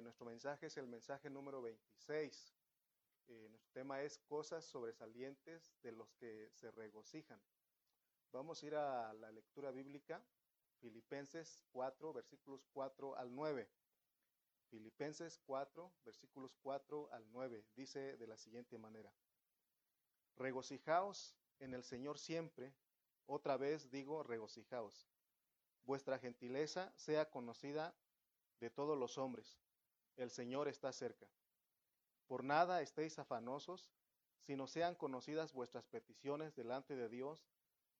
Eh, nuestro mensaje es el mensaje número 26. Eh, nuestro tema es cosas sobresalientes de los que se regocijan. Vamos a ir a la lectura bíblica, Filipenses 4, versículos 4 al 9. Filipenses 4, versículos 4 al 9. Dice de la siguiente manera. Regocijaos en el Señor siempre. Otra vez digo, regocijaos. Vuestra gentileza sea conocida de todos los hombres. El Señor está cerca. Por nada estéis afanosos, sino sean conocidas vuestras peticiones delante de Dios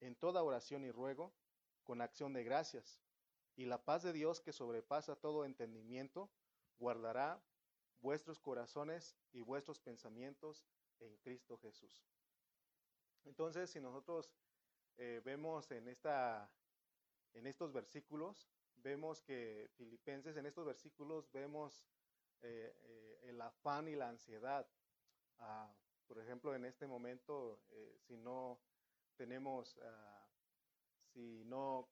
en toda oración y ruego, con acción de gracias. Y la paz de Dios que sobrepasa todo entendimiento, guardará vuestros corazones y vuestros pensamientos en Cristo Jesús. Entonces, si nosotros eh, vemos en, esta, en estos versículos, vemos que Filipenses, en estos versículos vemos eh, eh, el afán y la ansiedad. Ah, por ejemplo, en este momento, si no tenemos, ah, si, no,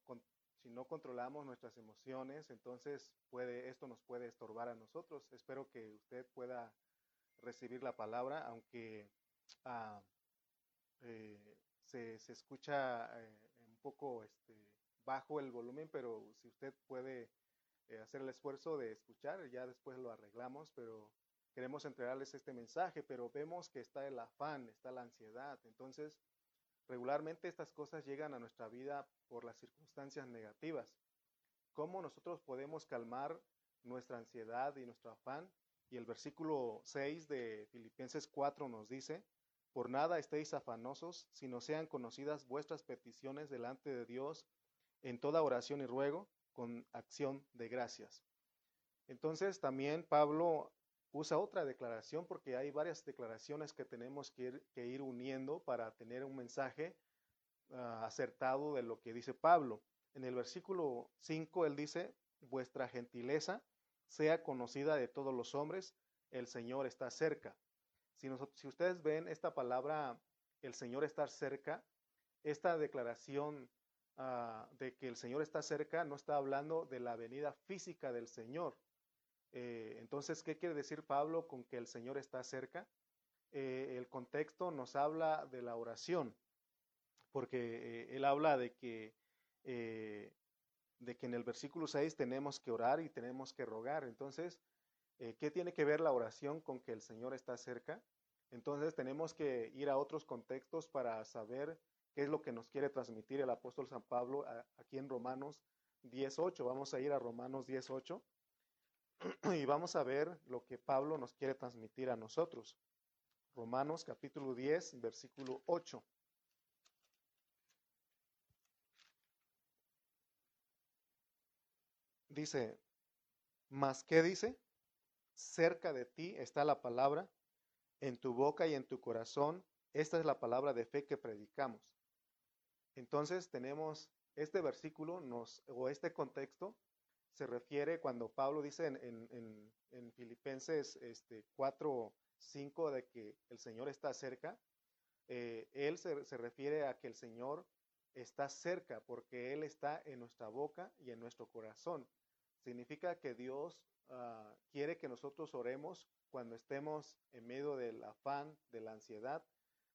si no controlamos nuestras emociones, entonces puede, esto nos puede estorbar a nosotros. Espero que usted pueda recibir la palabra, aunque ah, se, se, escucha un poco este, bajo el volumen, pero si usted puede eh, hacer el esfuerzo de escuchar, ya después lo arreglamos, pero queremos entregarles este mensaje, pero vemos que está el afán, está la ansiedad. Entonces, regularmente estas cosas llegan a nuestra vida por las circunstancias negativas. ¿Cómo nosotros podemos calmar nuestra ansiedad y nuestro afán? Y el versículo 6 de Filipenses 4 nos dice, por nada estéis afanosos, sino sean conocidas vuestras peticiones delante de Dios en toda oración y ruego con acción de gracias. Entonces también Pablo usa otra declaración porque hay varias declaraciones que tenemos que ir, uniendo para tener un mensaje ah, acertado de lo que dice Pablo. En el versículo 5 él dice, vuestra gentileza sea conocida de todos los hombres, el Señor está cerca. Si, si ustedes ven esta palabra, el Señor está cerca, esta declaración Ah, de que el Señor está cerca, no está hablando de la venida física del Señor. Eh, entonces, ¿qué quiere decir Pablo con que el Señor está cerca? Eh, el contexto nos habla de la oración, porque eh, él habla de que, de que en el versículo 6 tenemos que orar y tenemos que rogar. Entonces, ¿qué tiene que ver la oración con que el Señor está cerca? Entonces tenemos que ir a otros contextos para saber qué es lo que nos quiere transmitir el apóstol San Pablo aquí en Romanos 18. Vamos a ir a Romanos 18 y vamos a ver lo que Pablo nos quiere transmitir a nosotros. Romanos capítulo 10, versículo 8. Dice, ¿más qué dice? Cerca de ti está la palabra, en tu boca y en tu corazón. Esta es la palabra de fe que predicamos. Entonces tenemos este versículo nos, o este contexto se refiere cuando Pablo dice en, en, Filipenses este, 4, 5 de que el Señor está cerca. Eh, él se, refiere a que el Señor está cerca porque Él está en nuestra boca y en nuestro corazón. Significa que Dios ah, quiere que nosotros oremos cuando estemos en medio del afán, de la ansiedad,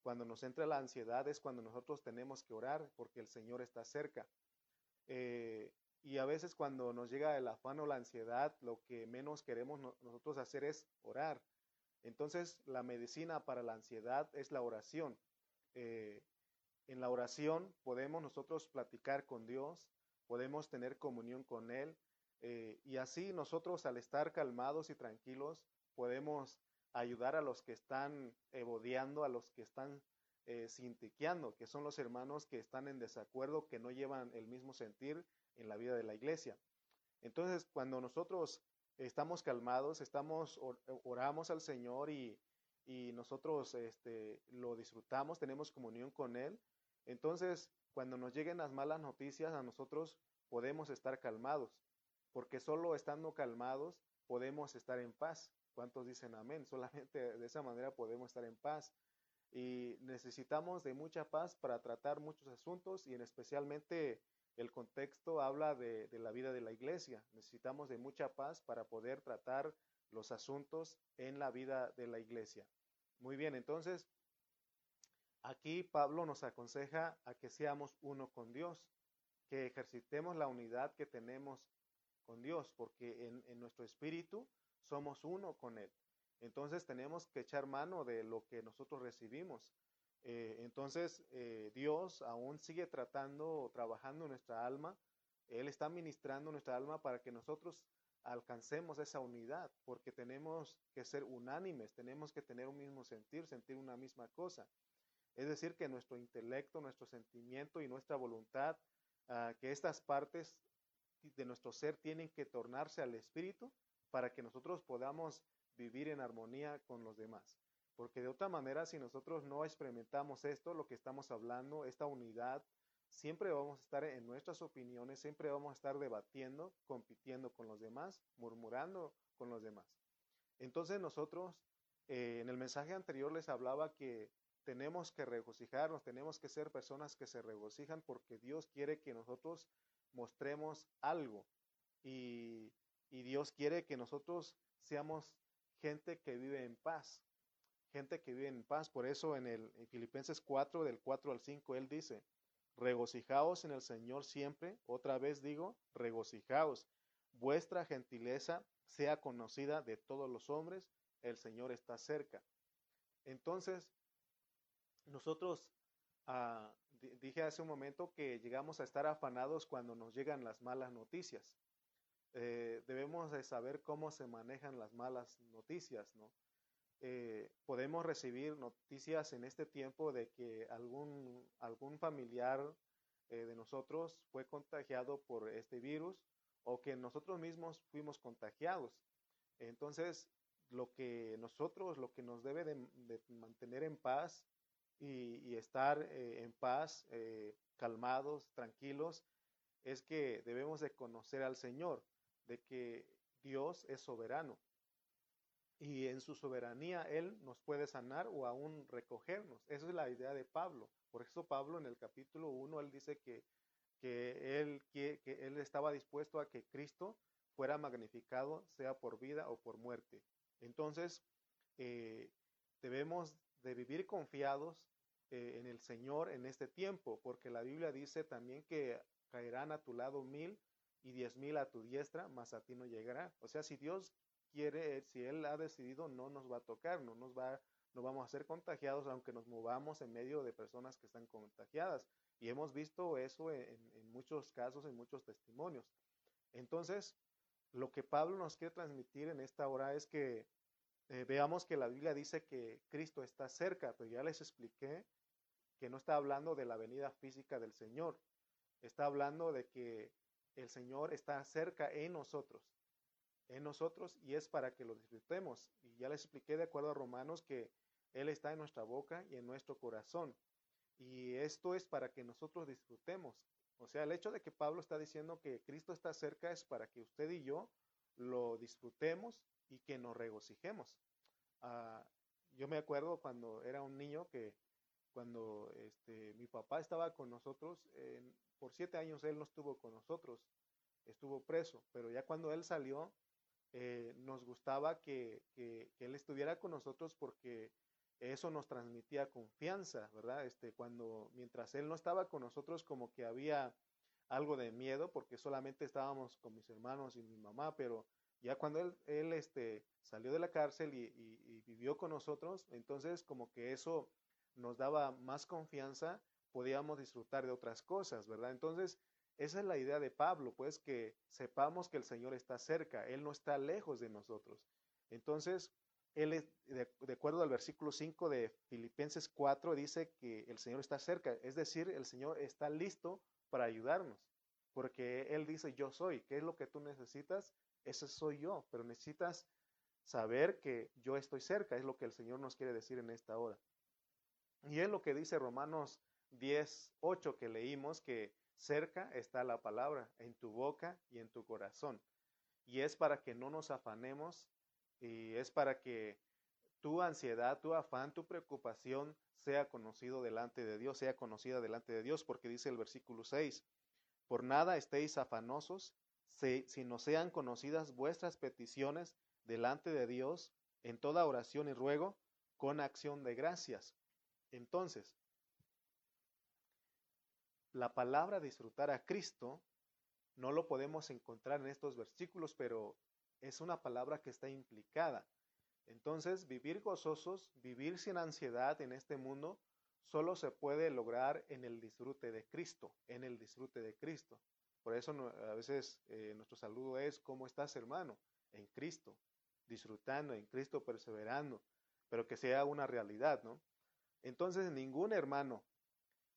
cuando nos entra la ansiedad es cuando nosotros tenemos que orar porque el Señor está cerca. Eh, y a veces cuando nos llega el afán o la ansiedad, lo que menos queremos nosotros hacer es orar. Entonces la medicina para la ansiedad es la oración. Eh, en la oración podemos nosotros platicar con Dios, podemos tener comunión con Él eh, y así nosotros al estar calmados y tranquilos podemos ayudar a los que están ebodeando, a los que están eh, sintiqueando, que son los hermanos que están en desacuerdo, que no llevan el mismo sentir en la vida de la iglesia. Entonces, cuando nosotros estamos calmados, estamos, oramos al Señor y, nosotros este, lo disfrutamos, tenemos comunión con Él, entonces cuando nos lleguen las malas noticias a nosotros podemos estar calmados, porque solo estando calmados podemos estar en paz. ¿Cuántos dicen amén? Solamente de esa manera podemos estar en paz. Y necesitamos de mucha paz para tratar muchos asuntos y en especialmente el contexto habla de, la vida de la iglesia. Necesitamos de mucha paz para poder tratar los asuntos en la vida de la iglesia. Muy bien, entonces aquí Pablo nos aconseja a que seamos uno con Dios, que ejercitemos la unidad que tenemos con Dios, porque en nuestro espíritu somos uno con Él. Entonces tenemos que echar mano de lo que nosotros recibimos. Eh, entonces eh, Dios aún sigue tratando, trabajando en nuestra alma. Él está ministrando nuestra alma para que nosotros alcancemos esa unidad, porque tenemos que ser unánimes, tenemos que tener un mismo sentir, sentir una misma cosa. Es decir, que nuestro intelecto, nuestro sentimiento y nuestra voluntad, uh, que estas partes de nuestro ser tienen que tornarse al espíritu para que nosotros podamos vivir en armonía con los demás. Porque de otra manera, si nosotros no experimentamos esto, lo que estamos hablando, esta unidad, siempre vamos a estar en nuestras opiniones, siempre vamos a estar debatiendo, compitiendo con los demás, murmurando con los demás. Entonces nosotros, eh, en el mensaje anterior les hablaba que tenemos que regocijarnos, tenemos que ser personas que se regocijan porque Dios quiere que nosotros mostremos algo y, y Dios quiere que nosotros seamos gente que vive en paz, gente que vive en paz. Por eso en el en Filipenses 4, del 4 al 5, él dice, regocijaos en el Señor siempre, otra vez digo, regocijaos. Vuestra gentileza sea conocida de todos los hombres, el Señor está cerca. Entonces, nosotros, ah, dije hace un momento que llegamos a estar afanados cuando nos llegan las malas noticias. Eh, debemos de saber cómo se manejan las malas noticias, ¿no? Eh, podemos recibir noticias en este tiempo de que algún, algún familiar eh, de nosotros fue contagiado por este virus o que nosotros mismos fuimos contagiados. Entonces, lo que nosotros, lo que nos debe de, mantener en paz y, estar en paz, calmados, tranquilos, es que debemos de conocer al Señor, de que Dios es soberano y en su soberanía Él nos puede sanar o aún recogernos. Esa es la idea de Pablo. Por eso Pablo en el capítulo 1, él dice que, que, él, que, que él estaba dispuesto a que Cristo fuera magnificado, sea por vida o por muerte. Entonces, eh, debemos de vivir confiados eh, en el Señor en este tiempo, porque la Biblia dice también que caerán a tu lado mil y diez mil a tu diestra, mas a ti no llegará. O sea, si Dios quiere, si Él ha decidido, no nos va a tocar, no nos va, no vamos a ser contagiados, aunque nos movamos en medio de personas que están contagiadas. Y hemos visto eso en, muchos casos, en muchos testimonios. Entonces, lo que Pablo nos quiere transmitir en esta hora es que eh, veamos que la Biblia dice que Cristo está cerca, pero ya les expliqué que no está hablando de la venida física del Señor, está hablando de que el Señor está cerca en nosotros en nosotros y es para que lo disfrutemos. Y ya les expliqué de acuerdo a Romanos que Él está en nuestra boca y en nuestro corazón. Y esto es para que nosotros disfrutemos. O sea, el hecho de que Pablo está diciendo que Cristo está cerca es para que usted y yo lo disfrutemos y que nos regocijemos. Uh, yo me acuerdo cuando era un niño que cuando este, mi papá estaba con nosotros, por siete años él no estuvo con nosotros, estuvo preso, pero ya cuando él salió, eh, nos gustaba que, que, Él estuviera con nosotros porque eso nos transmitía confianza, ¿verdad? Este, cuando, mientras Él no estaba con nosotros, como que había algo de miedo porque solamente estábamos con mis hermanos y mi mamá, pero ya cuando Él, él este, salió de la cárcel y vivió con nosotros, entonces como que eso nos daba más confianza, podíamos disfrutar de otras cosas, ¿verdad? Entonces, esa es la idea de Pablo, pues que sepamos que el Señor está cerca, Él no está lejos de nosotros. Entonces, Él, de, de acuerdo al versículo 5 de Filipenses 4, dice que el Señor está cerca, es decir, el Señor está listo para ayudarnos, porque Él dice, yo soy, ¿qué es lo que tú necesitas? Ese soy yo, pero necesitas saber que yo estoy cerca, es lo que el Señor nos quiere decir en esta hora. Y es lo que dice Romanos 10, 8 que leímos, que Cerca está la palabra, en tu boca y en tu corazón. Y es para que no nos afanemos y es para que tu ansiedad, tu afán, tu preocupación sea conocido delante de Dios, sea conocida delante de Dios, porque dice el versículo 6, Por nada estéis afanosos, si, si no sean conocidas vuestras peticiones delante de Dios en toda oración y ruego con acción de gracias. Entonces, la palabra disfrutar a Cristo no lo podemos encontrar en estos versículos, pero es una palabra que está implicada. Entonces, vivir gozosos, vivir sin ansiedad en este mundo, solo se puede lograr en el disfrute de Cristo, en el disfrute de Cristo. Por eso a veces eh, nuestro saludo es, ¿cómo estás hermano? En Cristo, disfrutando, en Cristo perseverando, pero que sea una realidad, ¿no? Entonces, ningún hermano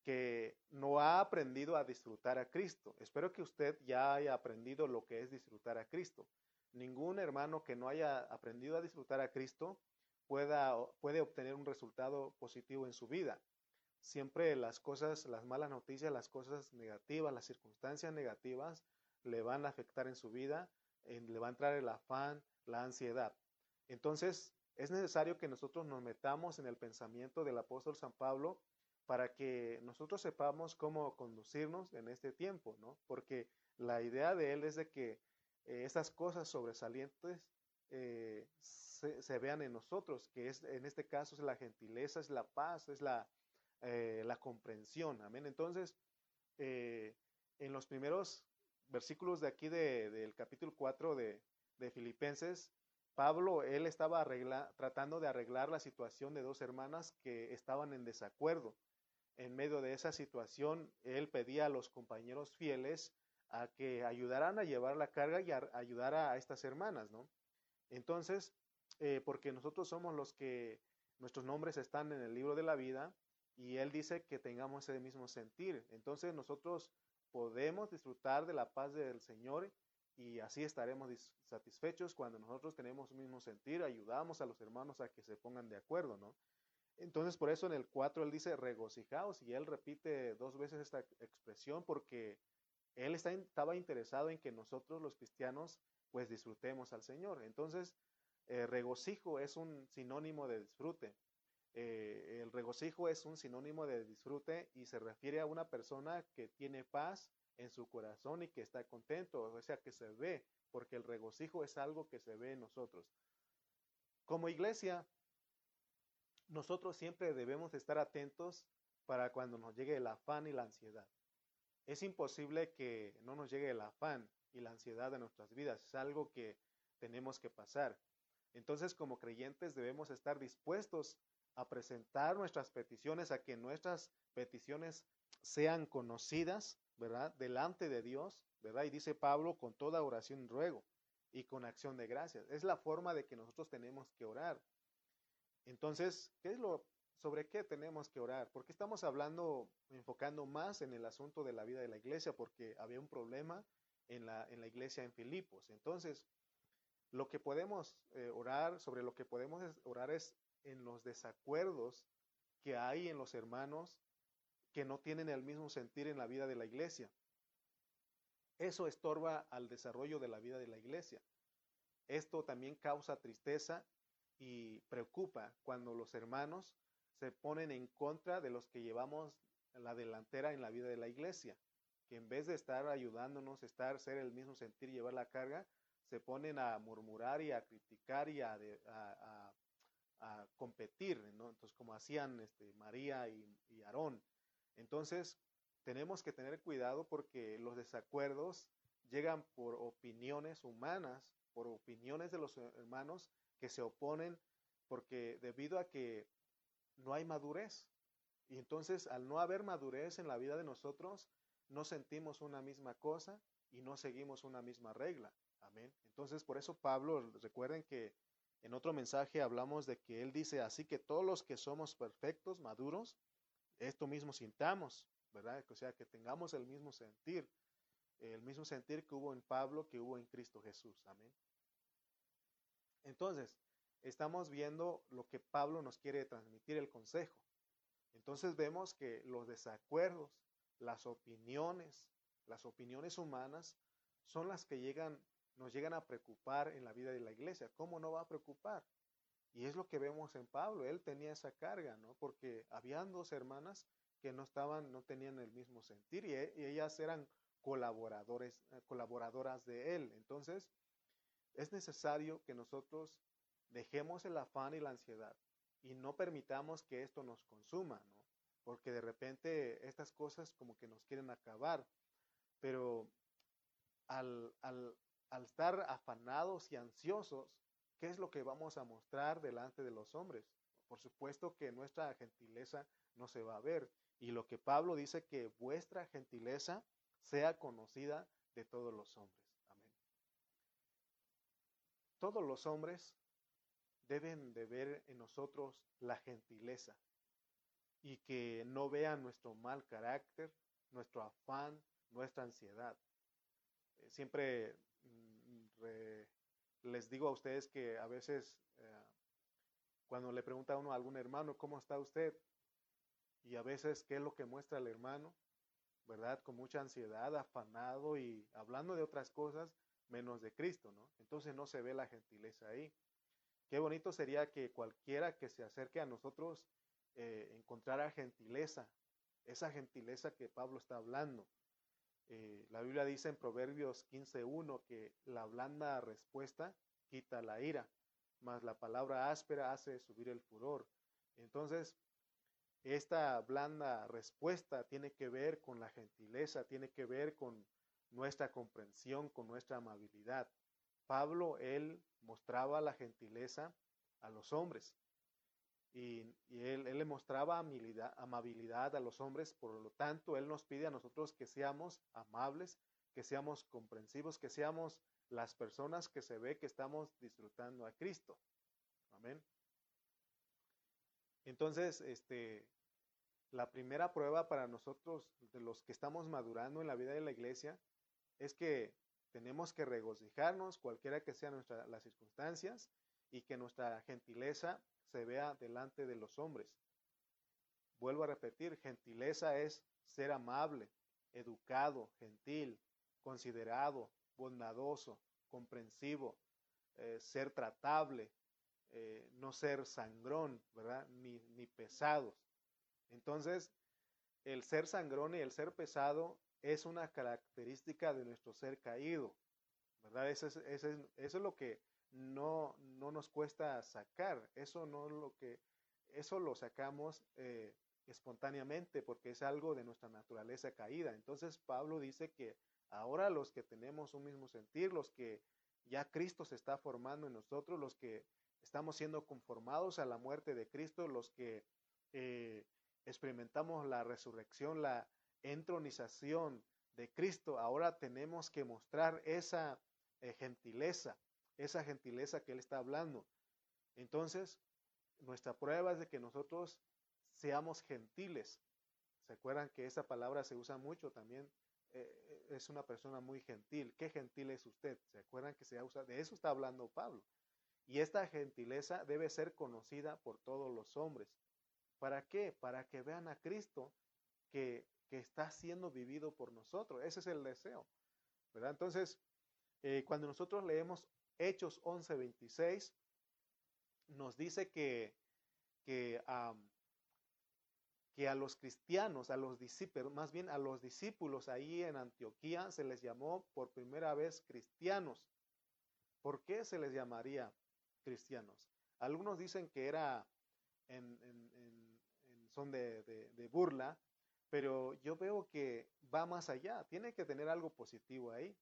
que no ha aprendido a disfrutar a Cristo, espero que usted ya haya aprendido lo que es disfrutar a Cristo. Ningún hermano que no haya aprendido a disfrutar a Cristo pueda, puede obtener un resultado positivo en su vida. Siempre las cosas, las malas noticias, las cosas negativas, las circunstancias negativas le van a afectar en su vida, le va a entrar el afán, la ansiedad. Entonces, es necesario que nosotros nos metamos en el pensamiento del apóstol San Pablo para que nosotros sepamos cómo conducirnos en este tiempo, ¿no? Porque la idea de él es de que eh, esas cosas sobresalientes eh, se, vean en nosotros, que es en este caso es la gentileza, es la paz, es la, eh, la comprensión, amén. Entonces, en los primeros versículos de aquí del capítulo 4 de, de Filipenses, Pablo, él estaba tratando de arreglar la situación de dos hermanas que estaban en desacuerdo. En medio de esa situación, él pedía a los compañeros fieles a que ayudaran a llevar la carga y a ayudar a estas hermanas, ¿no? Entonces, eh, porque nosotros somos los que nuestros nombres están en el libro de la vida y él dice que tengamos ese mismo sentir. Entonces nosotros podemos disfrutar de la paz del Señor y así estaremos satisfechos cuando nosotros tenemos un mismo sentir, ayudamos a los hermanos a que se pongan de acuerdo, ¿no? Entonces, por eso en el 4 él dice regocijaos y él repite dos veces esta expresión porque él estaba interesado en que nosotros los cristianos pues disfrutemos al Señor. Entonces, eh, regocijo es un sinónimo de disfrute. Eh, el regocijo es un sinónimo de disfrute y se refiere a una persona que tiene paz en su corazón y que está contento, o sea, que se ve, porque el regocijo es algo que se ve en nosotros. Como iglesia, nosotros siempre debemos estar atentos para cuando nos llegue el afán y la ansiedad. Es imposible que no nos llegue el afán y la ansiedad a nuestras vidas, es algo que tenemos que pasar. Entonces, como creyentes debemos estar dispuestos a presentar nuestras peticiones, a que nuestras peticiones sean conocidas, ¿verdad? Delante de Dios, ¿verdad? Y dice Pablo, con toda oración ruego y con acción de gracias. Es la forma de que nosotros tenemos que orar. Entonces, ¿qué es lo sobre qué tenemos que orar? Porque estamos hablando, enfocando más en el asunto de la vida de la iglesia, porque había un problema en la, en la iglesia en Filipos. Entonces, lo que podemos eh, orar, sobre lo que podemos orar es en los desacuerdos que hay en los hermanos que no tienen el mismo sentir en la vida de la iglesia. Eso estorba al desarrollo de la vida de la iglesia. Esto también causa tristeza y preocupa cuando los hermanos se ponen en contra de los que llevamos la delantera en la vida de la iglesia, que en vez de estar ayudándonos, estar, ser el mismo sentir, llevar la carga, se ponen a murmurar y a criticar y a, competir, ¿no? Entonces, como hacían este, María y, y Aarón. Entonces, tenemos que tener cuidado porque los desacuerdos llegan por opiniones humanas, por opiniones de los hermanos que se oponen, porque debido a que no hay madurez. Y entonces, al no haber madurez en la vida de nosotros, no sentimos una misma cosa y no seguimos una misma regla. Amén. Entonces, por eso Pablo, recuerden que en otro mensaje hablamos de que él dice, así que todos los que somos perfectos, maduros, esto mismo sintamos, ¿verdad? O sea, que tengamos el mismo sentir, el mismo sentir que hubo en Pablo, que hubo en Cristo Jesús. Amén. Entonces, estamos viendo lo que Pablo nos quiere transmitir, el consejo. Entonces vemos que los desacuerdos, las opiniones, las opiniones humanas son las que llegan nos llegan a preocupar en la vida de la iglesia. ¿Cómo no va a preocupar? Y es lo que vemos en Pablo, él tenía esa carga, ¿no? Porque habían dos hermanas que no estaban, no tenían el mismo sentir y, ellas eran colaboradores, eh, colaboradoras de Él. Entonces, es necesario que nosotros dejemos el afán y la ansiedad y no permitamos que esto nos consuma, ¿no? Porque de repente estas cosas como que nos quieren acabar, pero al, al, al estar afanados y ansiosos, ¿qué es lo que vamos a mostrar delante de los hombres? Por supuesto que nuestra gentileza no se va a ver. Y lo que Pablo dice que vuestra gentileza sea conocida de todos los hombres. Amén. Todos los hombres deben de ver en nosotros la gentileza y que no vean nuestro mal carácter, nuestro afán, nuestra ansiedad. Eh, siempre mm, les digo a ustedes que a veces eh, cuando le pregunta a uno a algún hermano, ¿cómo está usted? Y a veces, ¿qué es lo que muestra el hermano? ¿Verdad? Con mucha ansiedad, afanado y hablando de otras cosas menos de Cristo, ¿no? Entonces no se ve la gentileza ahí. Qué bonito sería que cualquiera que se acerque a nosotros eh, encontrara gentileza, esa gentileza que Pablo está hablando. Eh, la Biblia dice en Proverbios 15.1 que la blanda respuesta quita la ira, mas la palabra áspera hace subir el furor. Entonces, esta blanda respuesta tiene que ver con la gentileza, tiene que ver con nuestra comprensión, con nuestra amabilidad. Pablo, él mostraba la gentileza a los hombres y, él, él, le mostraba amabilidad, a los hombres, por lo tanto, él nos pide a nosotros que seamos amables, que seamos comprensivos, que seamos las personas que se ve que estamos disfrutando a Cristo. Amén. Entonces, este, la primera prueba para nosotros, de los que estamos madurando en la vida de la iglesia, es que tenemos que regocijarnos, cualquiera que sean las circunstancias, y que nuestra gentileza se vea delante de los hombres. Vuelvo a repetir, gentileza es ser amable, educado, gentil, considerado, bondadoso, comprensivo, eh, ser tratable, eh, no ser sangrón, ¿verdad? Ni, ni pesados. Entonces, el ser sangrón y el ser pesado es una característica de nuestro ser caído, ¿verdad? Eso es, eso es, lo que no, no, nos cuesta sacar, eso no lo que, eso lo sacamos eh, espontáneamente porque es algo de nuestra naturaleza caída. Entonces Pablo dice que ahora los que tenemos un mismo sentir, los que ya Cristo se está formando en nosotros, los que estamos siendo conformados a la muerte de Cristo, los que eh, experimentamos la resurrección, la entronización de Cristo, ahora tenemos que mostrar esa eh, gentileza, esa gentileza que Él está hablando. Entonces, nuestra prueba es de que nosotros seamos gentiles. ¿Se acuerdan que esa palabra se usa mucho también? Eh, es una persona muy gentil. ¿Qué gentil es usted? ¿Se acuerdan que se usa? De eso está hablando Pablo. Y esta gentileza debe ser conocida por todos los hombres. ¿Para qué? Para que vean a Cristo que, está siendo vivido por nosotros. Ese es el deseo. ¿verdad? Entonces, eh, cuando nosotros leemos Hechos 11:26, nos dice que, que, que a los cristianos, a los discípulos, más bien a los discípulos ahí en Antioquía se les llamó por primera vez cristianos. ¿Por qué se les llamaría cristianos? Algunos dicen que era en, son de, de, burla, pero yo veo que va más allá, tiene que tener algo positivo ahí,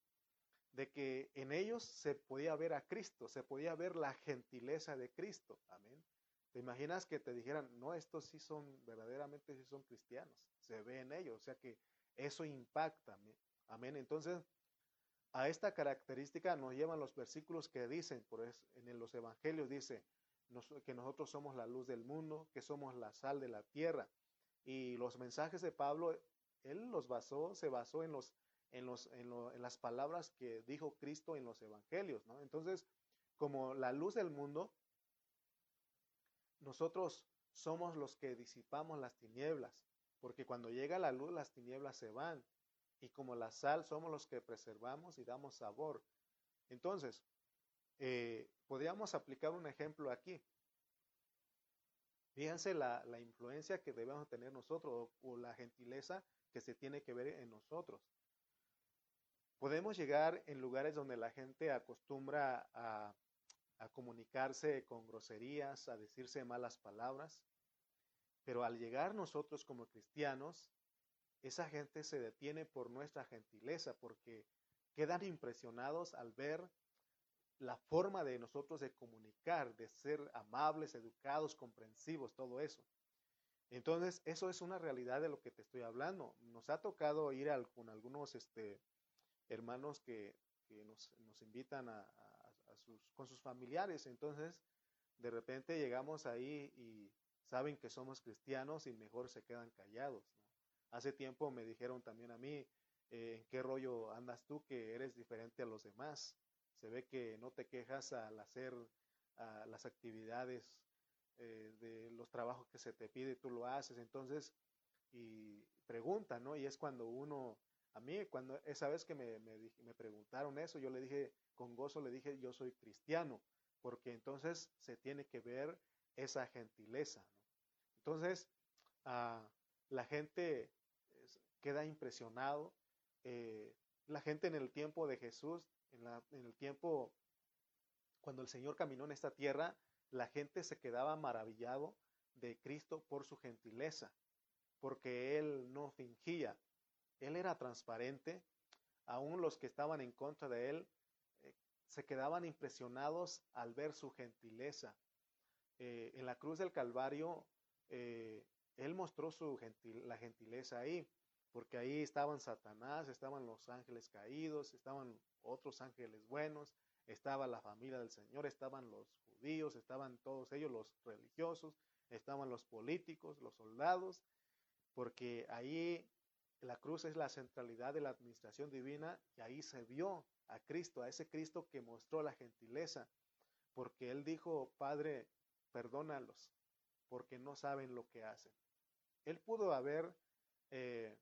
de que en ellos se podía ver a Cristo, se podía ver la gentileza de Cristo, amén. ¿Te imaginas que te dijeran, no, estos sí son, verdaderamente sí son cristianos? Se ve en ellos, o sea que eso impacta, amén. Entonces, a esta característica nos llevan los versículos que dicen, por eso, en los evangelios dice, que nosotros somos la luz del mundo, que somos la sal de la tierra. Y los mensajes de Pablo, él los basó, se basó en, los, en, las palabras que dijo Cristo en los evangelios. Entonces, como la luz del mundo, nosotros somos los que disipamos las tinieblas, porque cuando llega la luz las tinieblas se van. Y como la sal somos los que preservamos y damos sabor. Entonces, eh, podríamos aplicar un ejemplo aquí. Fíjense la, influencia que debemos tener nosotros o, la gentileza que se tiene que ver en nosotros. Podemos llegar en lugares donde la gente acostumbra a, a comunicarse con groserías, a decirse malas palabras, pero al llegar nosotros como cristianos, esa gente se detiene por nuestra gentileza, porque quedan impresionados al ver la forma de nosotros de comunicar, de ser amables, educados, comprensivos, todo eso. Entonces, eso es una realidad de lo que te estoy hablando. Nos ha tocado ir con algunos este, hermanos que, nos, invitan a, sus, con sus familiares. Entonces, de repente llegamos ahí y saben que somos cristianos y mejor se quedan callados. Hace tiempo me dijeron también a mí, eh, ¿en qué rollo andas tú que eres diferente a los demás? Se ve que no te quejas al hacer las actividades eh, de los trabajos que se te pide, tú lo haces. Entonces, y pregunta, ¿no? Y es cuando uno, a mí, cuando esa vez que me, me, preguntaron eso, yo le dije, con gozo le dije, yo soy cristiano, porque entonces se tiene que ver esa gentileza. Entonces, ah, la gente queda impresionado. Eh, la gente en el tiempo de Jesús, en, en, el tiempo cuando el Señor caminó en esta tierra, la gente se quedaba maravillado de Cristo por su gentileza, porque Él no fingía, Él era transparente, aún los que estaban en contra de Él eh, se quedaban impresionados al ver su gentileza. Eh, en la cruz del Calvario, eh, Él mostró su la gentileza ahí, porque ahí estaban Satanás, estaban los ángeles caídos, estaban otros ángeles buenos, estaba la familia del Señor, estaban los judíos, estaban todos ellos los religiosos, estaban los políticos, los soldados, porque ahí la cruz es la centralidad de la administración divina y ahí se vio a Cristo, a ese Cristo que mostró la gentileza, porque Él dijo, Padre, perdónalos, porque no saben lo que hacen. Él pudo haber eh,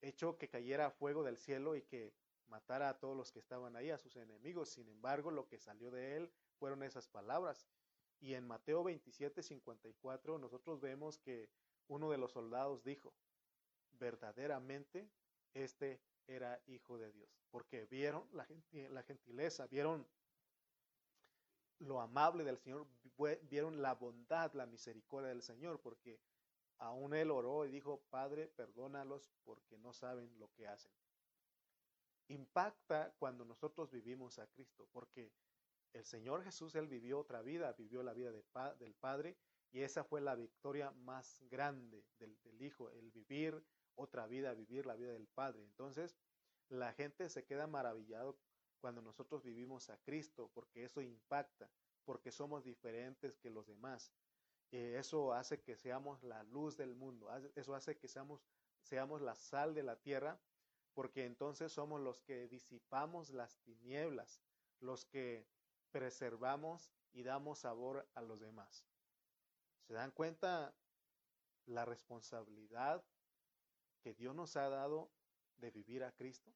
hecho que cayera fuego del cielo y que matara a todos los que estaban ahí, a sus enemigos. Sin embargo, lo que salió de él fueron esas palabras. Y en Mateo 27, 54, nosotros vemos que uno de los soldados dijo, verdaderamente este era hijo de Dios, porque vieron la, gentileza, vieron lo amable del Señor, vieron la bondad, la misericordia del Señor, porque aún él oró y dijo, Padre, perdónalos porque no saben lo que hacen impacta cuando nosotros vivimos a Cristo, porque el Señor Jesús, Él vivió otra vida, vivió la vida del Padre, y esa fue la victoria más grande del, Hijo, el vivir otra vida, vivir la vida del Padre. Entonces, la gente se queda maravillado cuando nosotros vivimos a Cristo, porque eso impacta, porque somos diferentes que los demás. Eh, eso hace que seamos la luz del mundo, eso hace que seamos, seamos la sal de la tierra porque entonces somos los que disipamos las tinieblas, los que preservamos y damos sabor a los demás. ¿Se dan cuenta la responsabilidad que Dios nos ha dado de vivir a Cristo?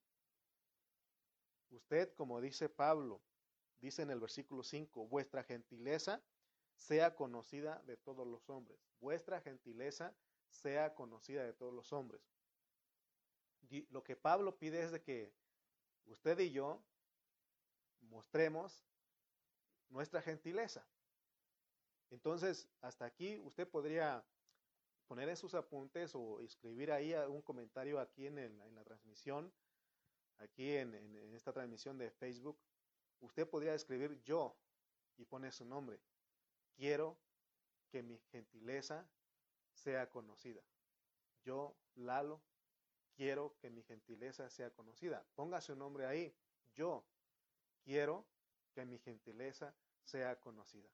Usted, como dice Pablo, dice en el versículo 5, vuestra gentileza sea conocida de todos los hombres. Vuestra gentileza sea conocida de todos los hombres lo que Pablo pide es de que usted y yo mostremos nuestra gentileza. Entonces, hasta aquí usted podría poner en sus apuntes o escribir ahí un comentario aquí en, la transmisión, aquí en, en, esta transmisión de Facebook. Usted podría escribir yo y pone su nombre. Quiero que mi gentileza sea conocida. Yo, Lalo, quiero que mi gentileza sea conocida. Ponga su nombre ahí. Yo quiero que mi gentileza sea conocida.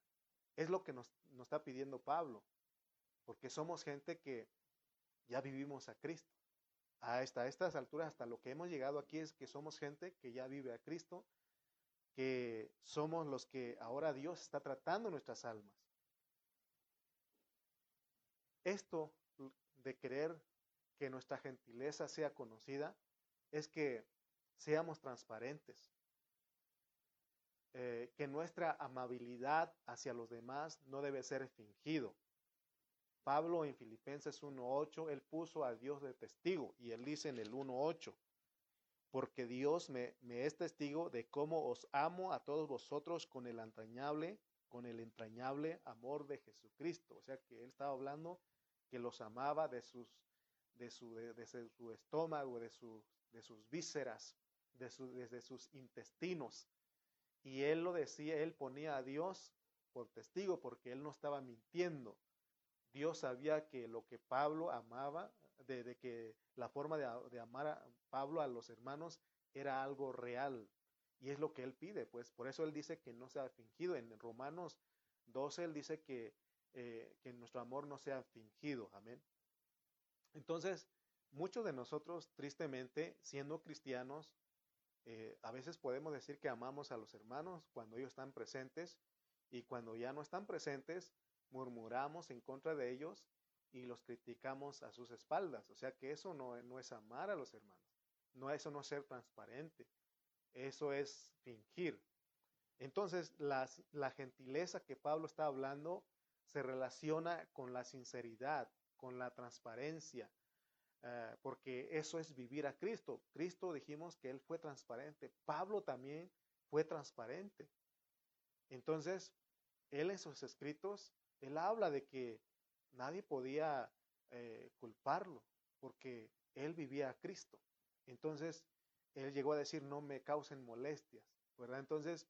Es lo que nos, está pidiendo Pablo, porque somos gente que ya vivimos a Cristo. Hasta estas alturas, hasta lo que hemos llegado aquí es que somos gente que ya vive a Cristo, que somos los que ahora Dios está tratando nuestras almas. Esto de querer que nuestra gentileza sea conocida es que seamos transparentes, eh, que nuestra amabilidad hacia los demás no debe ser fingido. Pablo en Filipenses 1.8, él puso a Dios de testigo y él dice en el 1.8, porque Dios me, es testigo de cómo os amo a todos vosotros con el entrañable, con el entrañable amor de Jesucristo. O sea que él estaba hablando que los amaba de sus, de su, de, su estómago, de, de sus vísceras, de desde sus intestinos. Y él lo decía, él ponía a Dios por testigo porque él no estaba mintiendo. Dios sabía que lo que Pablo amaba, de, que la forma de, amar a Pablo a los hermanos era algo real. Y es lo que él pide, pues por eso él dice que no sea fingido. En Romanos 12 él dice que, eh, que nuestro amor no sea fingido. Amén. Entonces, muchos de nosotros, tristemente, siendo cristianos, eh, a veces podemos decir que amamos a los hermanos cuando ellos están presentes y cuando ya no están presentes, murmuramos en contra de ellos y los criticamos a sus espaldas. O sea que eso no, no es amar a los hermanos. No, eso no es ser transparente. Eso es fingir. Entonces, la gentileza que Pablo está hablando se relaciona con la sinceridad, con la transparencia, eh, porque eso es vivir a Cristo. Cristo dijimos que Él fue transparente. Pablo también fue transparente. Entonces, Él en sus escritos, Él habla de que nadie podía eh, culparlo, porque Él vivía a Cristo. Entonces, Él llegó a decir, no me causen molestias, ¿verdad? Entonces,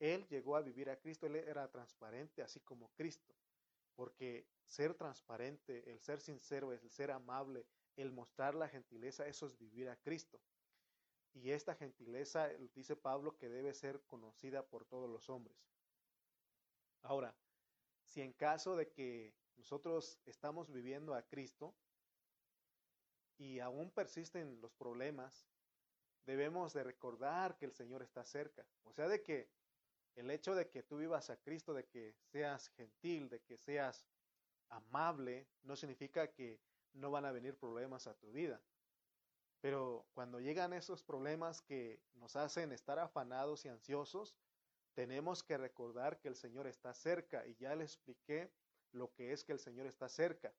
Él llegó a vivir a Cristo, Él era transparente, así como Cristo, porque ser transparente, el ser sincero, el ser amable, el mostrar la gentileza, eso es vivir a Cristo. Y esta gentileza, dice Pablo, que debe ser conocida por todos los hombres. Ahora, si en caso de que nosotros estamos viviendo a Cristo y aún persisten los problemas, debemos de recordar que el Señor está cerca. O sea, de que el hecho de que tú vivas a Cristo, de que seas gentil, de que seas amable, no significa que no van a venir problemas a tu vida. Pero cuando llegan esos problemas que nos hacen estar afanados y ansiosos, tenemos que recordar que el Señor está cerca. Y ya le expliqué lo que es que el Señor está cerca.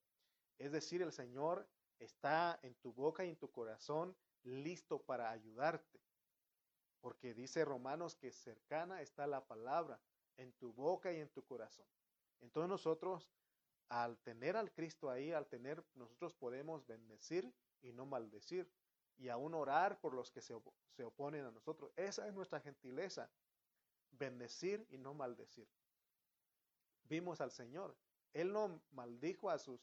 Es decir, el Señor está en tu boca y en tu corazón listo para ayudarte. Porque dice Romanos que cercana está la palabra en tu boca y en tu corazón. Entonces nosotros al tener al Cristo ahí, al tener, nosotros podemos bendecir y no maldecir, y aún orar por los que se, se oponen a nosotros. Esa es nuestra gentileza, bendecir y no maldecir. Vimos al Señor, Él no maldijo a sus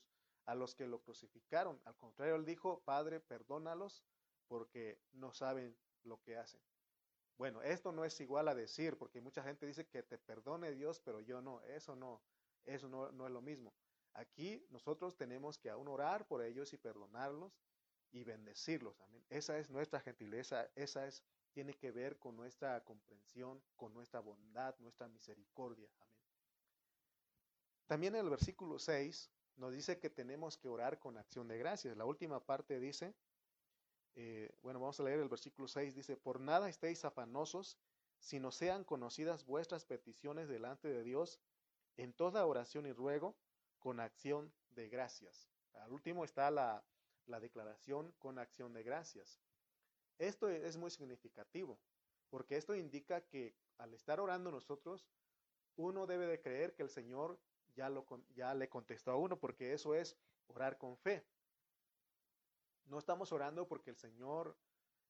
a los que lo crucificaron, al contrario, Él dijo, Padre, perdónalos porque no saben lo que hacen. Bueno, esto no es igual a decir, porque mucha gente dice que te perdone Dios, pero yo no, eso no, eso no, no es lo mismo. Aquí nosotros tenemos que aún orar por ellos y perdonarlos y bendecirlos. Amén. Esa es nuestra gentileza, esa es tiene que ver con nuestra comprensión, con nuestra bondad, nuestra misericordia. Amén. También en el versículo 6 nos dice que tenemos que orar con acción de gracias. La última parte dice, eh, bueno, vamos a leer el versículo 6, dice, por nada estéis afanosos, sino sean conocidas vuestras peticiones delante de Dios en toda oración y ruego con acción de gracias. Al último está la, declaración con acción de gracias. Esto es muy significativo, porque esto indica que al estar orando nosotros, uno debe de creer que el Señor ya, lo, ya le contestó a uno, porque eso es orar con fe. No estamos orando porque el Señor,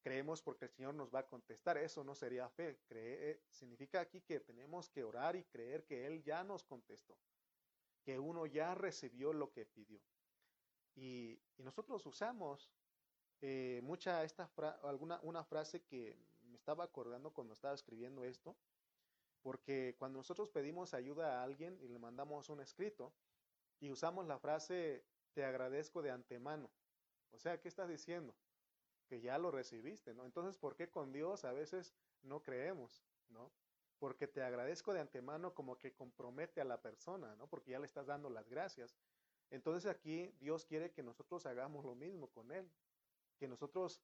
creemos porque el Señor nos va a contestar, eso no sería fe. Cree, significa aquí que tenemos que orar y creer que Él ya nos contestó que uno ya recibió lo que pidió. Y, nosotros usamos eh, mucha esta alguna una frase que me estaba acordando cuando estaba escribiendo esto, porque cuando nosotros pedimos ayuda a alguien y le mandamos un escrito y usamos la frase te agradezco de antemano. O sea, ¿qué estás diciendo? Que ya lo recibiste, ¿no? Entonces, ¿por qué con Dios a veces no creemos, ¿no? porque te agradezco de antemano como que compromete a la persona, ¿no? Porque ya le estás dando las gracias. Entonces aquí Dios quiere que nosotros hagamos lo mismo con Él, que nosotros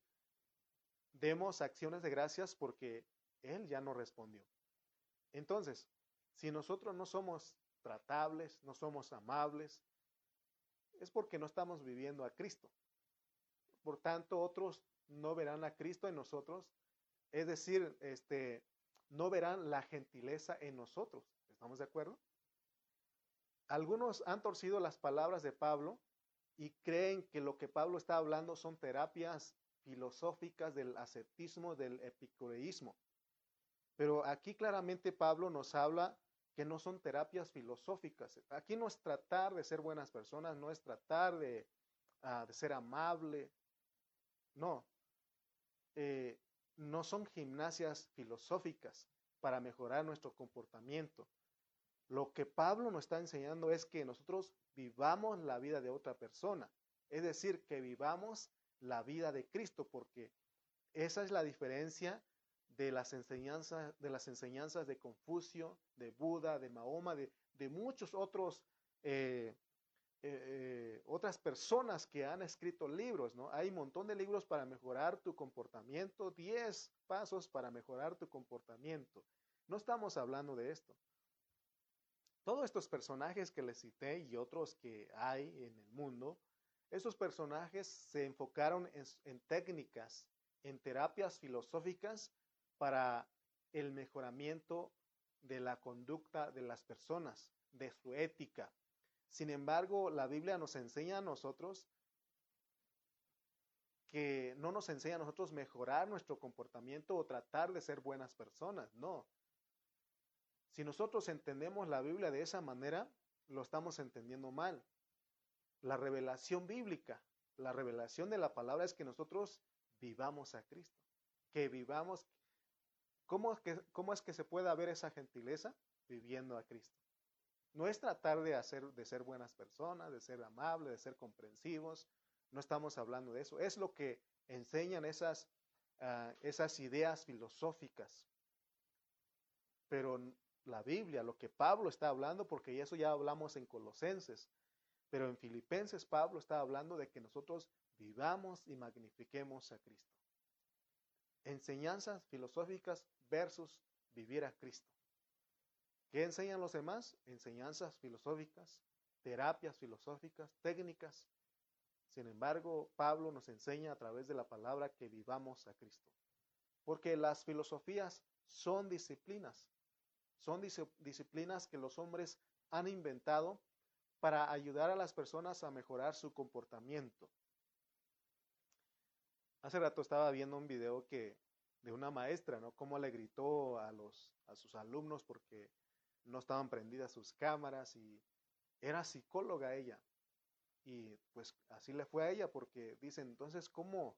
demos acciones de gracias porque Él ya no respondió. Entonces, si nosotros no somos tratables, no somos amables, es porque no estamos viviendo a Cristo. Por tanto, otros no verán a Cristo en nosotros, es decir, este, no verán la gentileza en nosotros. ¿Estamos de acuerdo? Algunos han torcido las palabras de Pablo y creen que lo que Pablo está hablando son terapias filosóficas del ascetismo, del epicureísmo. Pero aquí claramente Pablo nos habla que no son terapias filosóficas. Aquí no es tratar de ser buenas personas, no es tratar de, ah, ser amable. No. Eh, no son gimnasias filosóficas para mejorar nuestro comportamiento. Lo que Pablo nos está enseñando es que nosotros vivamos la vida de otra persona, es decir, que vivamos la vida de Cristo, porque esa es la diferencia de las enseñanzas de, las enseñanzas de Confucio, de Buda, de Mahoma, de, muchos otros eh, eh, otras personas que han escrito libros, ¿no? Hay un montón de libros para mejorar tu comportamiento, 10 pasos para mejorar tu comportamiento. No estamos hablando de esto. Todos estos personajes que les cité y otros que hay en el mundo, esos personajes se enfocaron en técnicas, en terapias filosóficas para el mejoramiento de la conducta de las personas, de su ética, sin embargo, la Biblia nos enseña a nosotros que no nos enseña a nosotros mejorar nuestro comportamiento o tratar de ser buenas personas, no. Si nosotros entendemos la Biblia de esa manera, lo estamos entendiendo mal. La revelación bíblica, la revelación de la palabra es que nosotros vivamos a Cristo, que vivamos. ¿Cómo es que, cómo es que se puede ver esa gentileza? Viviendo a Cristo. No es tratar de, hacer, de ser buenas personas, de ser amables, de ser comprensivos. No estamos hablando de eso. Es lo que enseñan esas, ah, esas ideas filosóficas. Pero la Biblia, lo que Pablo está hablando, porque eso ya hablamos en Colosenses, pero en Filipenses Pablo está hablando de que nosotros vivamos y magnifiquemos a Cristo. Enseñanzas filosóficas versus vivir a Cristo. ¿Qué enseñan los demás? Enseñanzas filosóficas, terapias filosóficas, técnicas. Sin embargo, Pablo nos enseña a través de la palabra que vivamos a Cristo. Porque las filosofías son disciplinas. Son disciplinas que los hombres han inventado para ayudar a las personas a mejorar su comportamiento. Hace rato estaba viendo un video que de una maestra, ¿no? Cómo le gritó a los a sus alumnos porque no estaban prendidas sus cámaras y era psicóloga ella. Y pues así le fue a ella porque dicen, entonces, ¿cómo,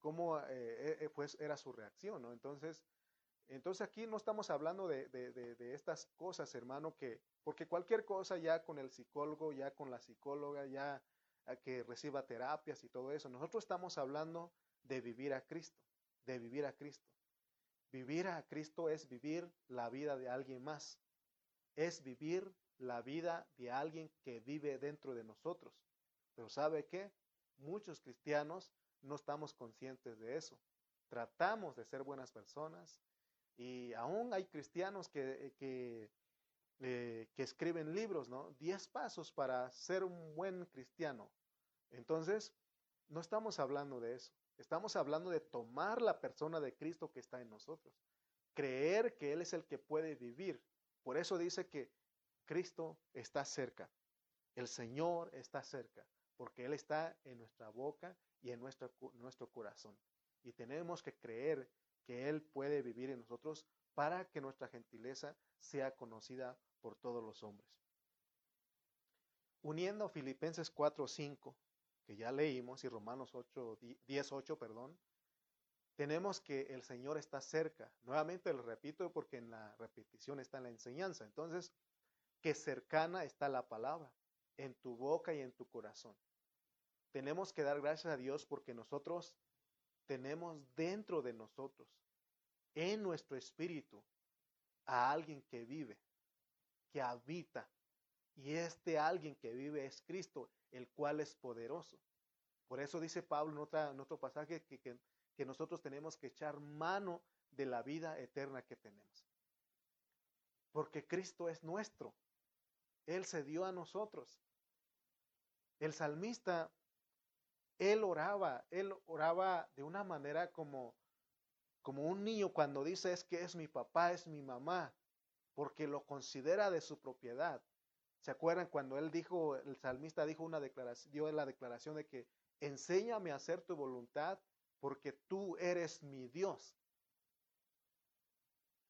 cómo eh, eh, pues era su reacción? ¿no? Entonces, entonces aquí no estamos hablando de, de, estas cosas, hermano, que, porque cualquier cosa ya con el psicólogo, ya con la psicóloga, ya que reciba terapias y todo eso, nosotros estamos hablando de vivir a Cristo, de vivir a Cristo. Vivir a Cristo es vivir la vida de alguien más es vivir la vida de alguien que vive dentro de nosotros. Pero ¿sabe qué? Muchos cristianos no estamos conscientes de eso. Tratamos de ser buenas personas y aún hay cristianos que, que, eh, que escriben libros, ¿no? Diez pasos para ser un buen cristiano. Entonces, no estamos hablando de eso. Estamos hablando de tomar la persona de Cristo que está en nosotros. Creer que Él es el que puede vivir por eso dice que Cristo está cerca, el Señor está cerca, porque Él está en nuestra boca y en nuestro, nuestro corazón. Y tenemos que creer que Él puede vivir en nosotros para que nuestra gentileza sea conocida por todos los hombres. Uniendo Filipenses 4, 5, que ya leímos, y Romanos 8, 10, 8, perdón, tenemos que el Señor está cerca. Nuevamente lo repito porque en la repetición está la enseñanza. Entonces, que cercana está la palabra, en tu boca y en tu corazón. Tenemos que dar gracias a Dios porque nosotros tenemos dentro de nosotros, en nuestro espíritu, a alguien que vive, que habita. Y este alguien que vive es Cristo, el cual es poderoso. Por eso dice Pablo en, otro pasaje que nosotros tenemos que echar mano de la vida eterna que tenemos. Porque Cristo es nuestro. Él se dio a nosotros. El salmista, él oraba, él oraba de una manera como, como un niño cuando dice es que es mi papá, es mi mamá, porque lo considera de su propiedad. ¿Se acuerdan cuando él dijo, el salmista dijo una declaración, dio la declaración de que enséñame a hacer tu voluntad porque tú eres mi Dios?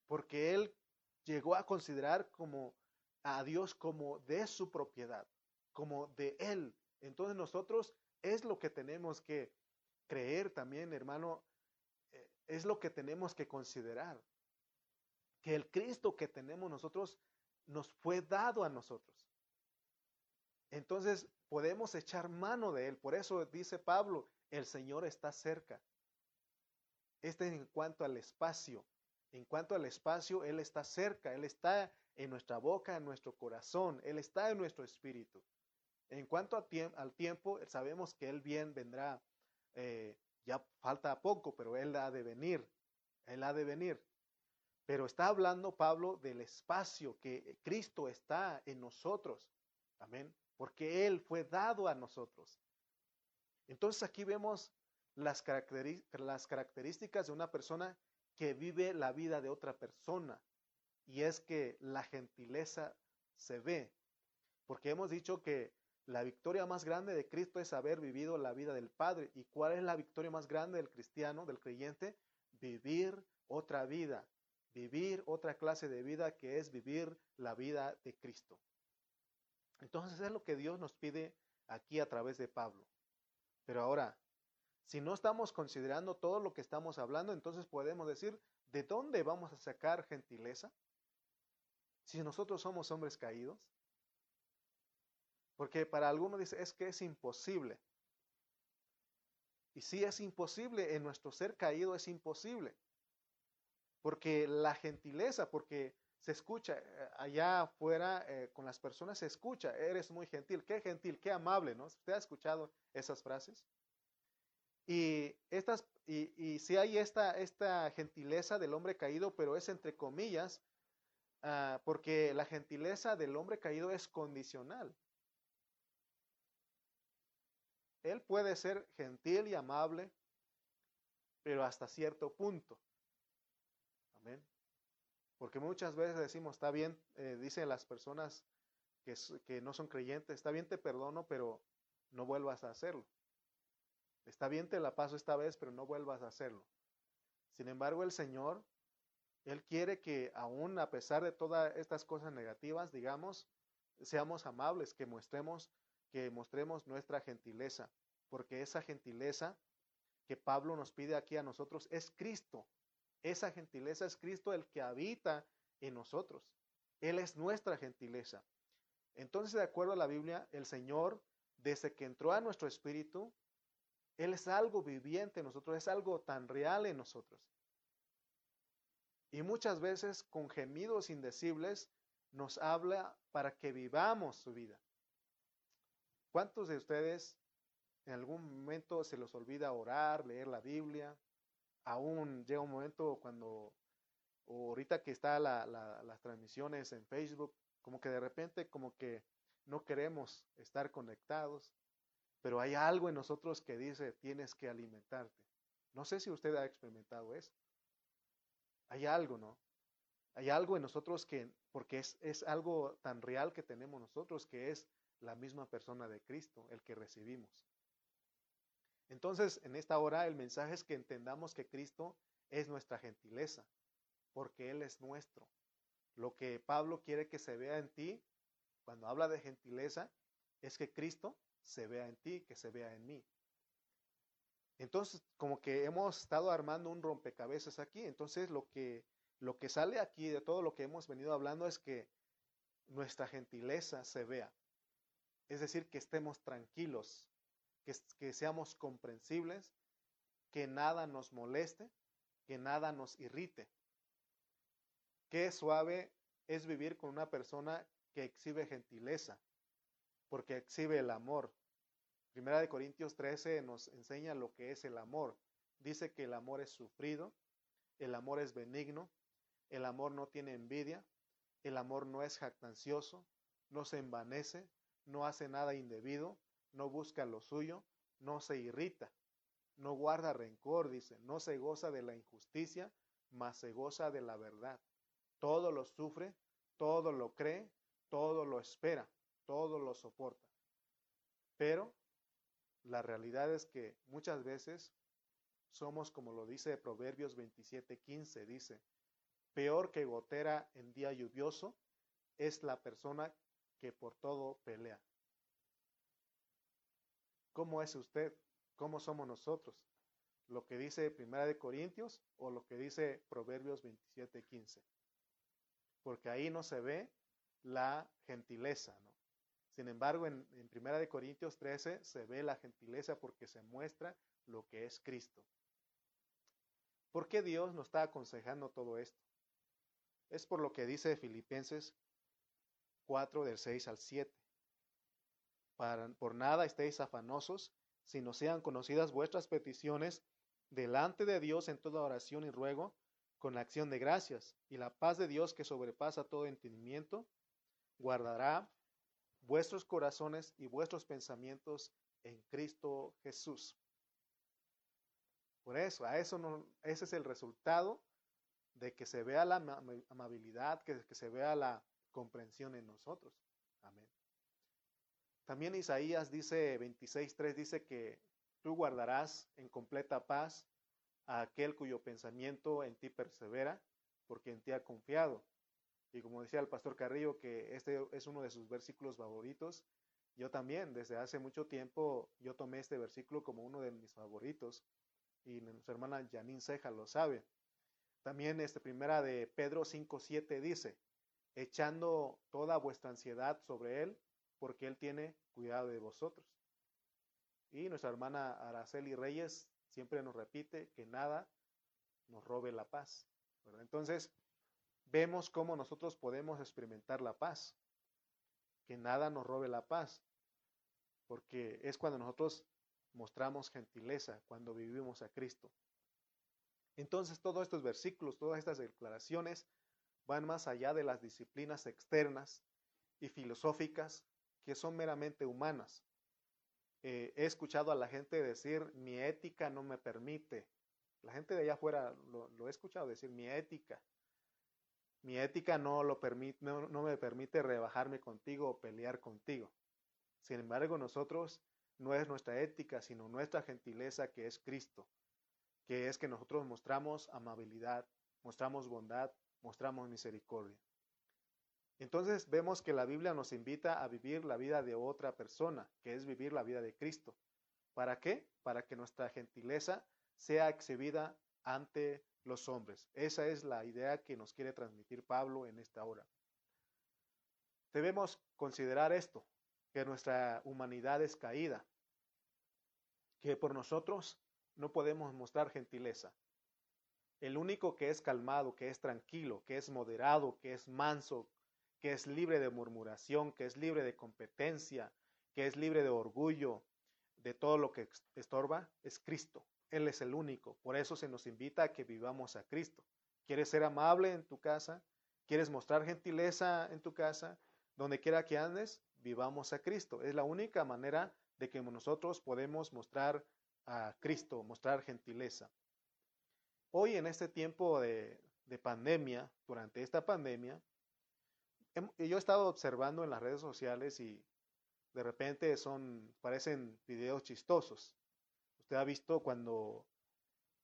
Porque él llegó a considerar como a Dios como de su propiedad, como de él. Entonces nosotros es lo que tenemos que creer también, hermano, eh, es lo que tenemos que considerar. Que el Cristo que tenemos nosotros nos fue dado a nosotros. Entonces podemos echar mano de Él. Por eso dice Pablo, el Señor está cerca. Este en cuanto al espacio. En cuanto al espacio, Él está cerca. Él está en nuestra boca, en nuestro corazón. Él está en nuestro espíritu. En cuanto al tiempo, sabemos que Él bien vendrá. Eh, ya falta poco, pero Él ha de venir. Él ha de venir. Pero está hablando Pablo del espacio que Cristo está en nosotros. Amén porque Él fue dado a nosotros. Entonces aquí vemos las, características de una persona que vive la vida de otra persona. Y es que la gentileza se ve. Porque hemos dicho que la victoria más grande de Cristo es haber vivido la vida del Padre. ¿Y cuál es la victoria más grande del cristiano, del creyente? Vivir otra vida, vivir otra clase de vida que es vivir la vida de Cristo. Entonces es lo que Dios nos pide aquí a través de Pablo. Pero ahora, si no estamos considerando todo lo que estamos hablando, entonces podemos decir, ¿de dónde vamos a sacar gentileza? Si nosotros somos hombres caídos. Porque para algunos dice, es que es imposible. Y si es imposible, en nuestro ser caído es imposible. Porque la gentileza, porque se escucha eh, allá afuera eh, con las personas, se escucha, eres muy gentil, qué gentil, qué amable, ¿no? ¿Usted ha escuchado esas frases? Y, estas, y, y si hay esta, esta gentileza del hombre caído, pero es entre comillas, ah, porque la gentileza del hombre caído es condicional. Él puede ser gentil y amable, pero hasta cierto punto. Amén. Porque muchas veces decimos, está bien, eh, dicen las personas que, no son creyentes, está bien, te perdono, pero no vuelvas a hacerlo. Está bien, te la paso esta vez, pero no vuelvas a hacerlo. Sin embargo, el Señor, Él quiere que aún a pesar de todas estas cosas negativas, digamos, seamos amables, que mostremos, que mostremos nuestra gentileza, porque esa gentileza que Pablo nos pide aquí a nosotros es Cristo, esa gentileza es Cristo el que habita en nosotros. Él es nuestra gentileza. Entonces, de acuerdo a la Biblia, el Señor, desde que entró a nuestro espíritu, Él es algo viviente en nosotros, es algo tan real en nosotros. Y muchas veces con gemidos indecibles nos habla para que vivamos su vida. ¿Cuántos de ustedes en algún momento se los olvida orar, leer la Biblia, aún llega un momento cuando, ahorita que está las transmisiones en Facebook, como que de repente como que no queremos estar conectados, pero hay algo en nosotros que dice, tienes que alimentarte. No sé si usted ha experimentado eso. Hay algo, ¿no? Hay algo en nosotros que, porque es, es algo tan real que tenemos nosotros, que es la misma persona de Cristo, el que recibimos. Entonces, en esta hora el mensaje es que entendamos que Cristo es nuestra gentileza, porque Él es nuestro. Lo que Pablo quiere que se vea en ti, cuando habla de gentileza, es que Cristo se vea en ti, que se vea en mí. Entonces, como que hemos estado armando un rompecabezas aquí, entonces lo que, lo que sale aquí de todo lo que hemos venido hablando es que nuestra gentileza se vea. Es decir, que estemos tranquilos, que, seamos comprensibles, que nada nos moleste, que nada nos irrite. Qué suave es vivir con una persona que exhibe gentileza, porque exhibe el amor. Primera de Corintios 13 nos enseña lo que es el amor. Dice que el amor es sufrido, el amor es benigno, el amor no tiene envidia, el amor no es jactancioso, no se envanece, no hace nada indebido, no busca lo suyo, no se irrita, no guarda rencor, dice, no se goza de la injusticia, mas se goza de la verdad. Todo lo sufre, todo lo cree, todo lo espera, todo lo soporta. Pero la realidad es que muchas veces somos como lo dice Proverbios 27:15, dice, peor que gotera en día lluvioso es la persona que por todo pelea. ¿Cómo es usted? ¿Cómo somos nosotros? ¿Lo que dice Primera de Corintios o lo que dice Proverbios 27:15? Porque ahí no se ve la gentileza, ¿no? Sin embargo, en, Primera de Corintios 13 se ve la gentileza porque se muestra lo que es Cristo. ¿Por qué Dios nos está aconsejando todo esto? Es por lo que dice Filipenses 4 del 6 al 7. Para, por nada estéis afanosos, sino sean conocidas vuestras peticiones delante de Dios en toda oración y ruego, con la acción de gracias, y la paz de Dios que sobrepasa todo entendimiento, guardará vuestros corazones y vuestros pensamientos en Cristo Jesús. Por eso, a eso no, ese es el resultado de que se vea la amabilidad, que, que se vea la comprensión en nosotros. Amén. También Isaías dice 26.3 dice que tú guardarás en completa paz a aquel cuyo pensamiento en ti persevera, porque en ti ha confiado. Y como decía el pastor Carrillo, que este es uno de sus versículos favoritos, yo también, desde hace mucho tiempo, yo tomé este versículo como uno de mis favoritos, y nuestra hermana Janine Ceja lo sabe. También este primera de Pedro 5.7 dice, echando toda vuestra ansiedad sobre él, porque él tiene cuidado de vosotros. Y nuestra hermana Araceli Reyes siempre nos repite que nada nos robe la paz. Entonces, vemos cómo nosotros podemos experimentar la paz. Que nada nos robe la paz. Porque es cuando nosotros mostramos gentileza, cuando vivimos a Cristo. Entonces, todos estos versículos, todas estas declaraciones van más allá de las disciplinas externas y filosóficas que son meramente humanas. Eh, he escuchado a la gente decir, mi ética no me permite. La gente de allá afuera lo, he escuchado decir, mi ética. Mi ética no, lo permite, no, no me permite rebajarme contigo o pelear contigo. Sin embargo, nosotros no es nuestra ética, sino nuestra gentileza que es Cristo, que es que nosotros mostramos amabilidad, mostramos bondad, mostramos misericordia. Entonces vemos que la Biblia nos invita a vivir la vida de otra persona, que es vivir la vida de Cristo. ¿Para qué? Para que nuestra gentileza sea exhibida ante los hombres. Esa es la idea que nos quiere transmitir Pablo en esta hora. Debemos considerar esto, que nuestra humanidad es caída, que por nosotros no podemos mostrar gentileza. El único que es calmado, que es tranquilo, que es moderado, que es manso, que es libre de murmuración, que es libre de competencia, que es libre de orgullo, de todo lo que estorba, es Cristo. Él es el único. Por eso se nos invita a que vivamos a Cristo. ¿Quieres ser amable en tu casa? ¿Quieres mostrar gentileza en tu casa? Donde quiera que andes, vivamos a Cristo. Es la única manera de que nosotros podemos mostrar a Cristo, mostrar gentileza. Hoy en este tiempo de, pandemia, durante esta pandemia, yo he estado observando en las redes sociales y de repente son, parecen videos chistosos. Usted ha visto cuando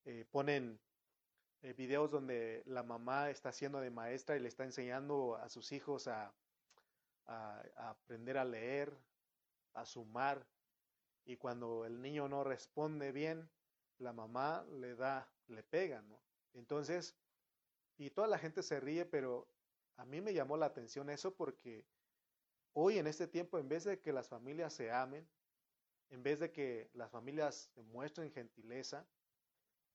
eh, ponen eh, videos donde la mamá está haciendo de maestra y le está enseñando a sus hijos a, a, aprender a leer, a sumar, y cuando el niño no responde bien, la mamá le da, le pega, ¿no? Entonces, y toda la gente se ríe, pero a mí me llamó la atención eso porque hoy en este tiempo, en vez de que las familias se amen, en vez de que las familias muestren gentileza,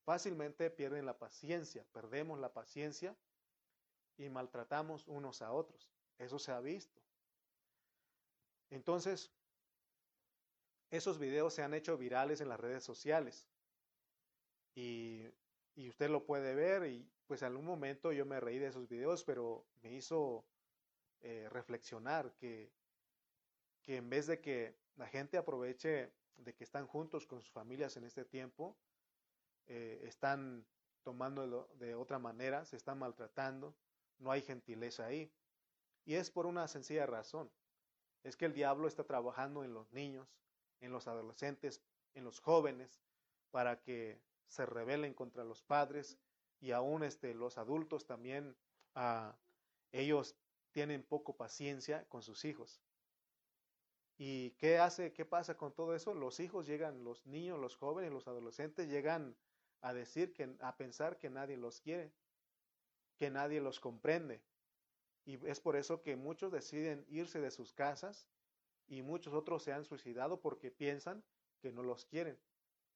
fácilmente pierden la paciencia, perdemos la paciencia y maltratamos unos a otros. Eso se ha visto. Entonces, esos videos se han hecho virales en las redes sociales. Y, usted lo puede ver y pues algún momento yo me reí de esos videos, pero me hizo eh, reflexionar que que en vez de que la gente aproveche de que están juntos con sus familias en este tiempo, eh, están tomando de otra manera, se están maltratando, no hay gentileza ahí. Y es por una sencilla razón. Es que el diablo está trabajando en los niños, en los adolescentes, en los jóvenes, para que se rebelen contra los padres y aún este, los adultos también, ah, ellos tienen poco paciencia con sus hijos. ¿Y qué hace, qué pasa con todo eso? Los hijos llegan, los niños, los jóvenes, los adolescentes llegan a decir que, a pensar que nadie los quiere, que nadie los comprende. Y es por eso que muchos deciden irse de sus casas y muchos otros se han suicidado porque piensan que no los quieren.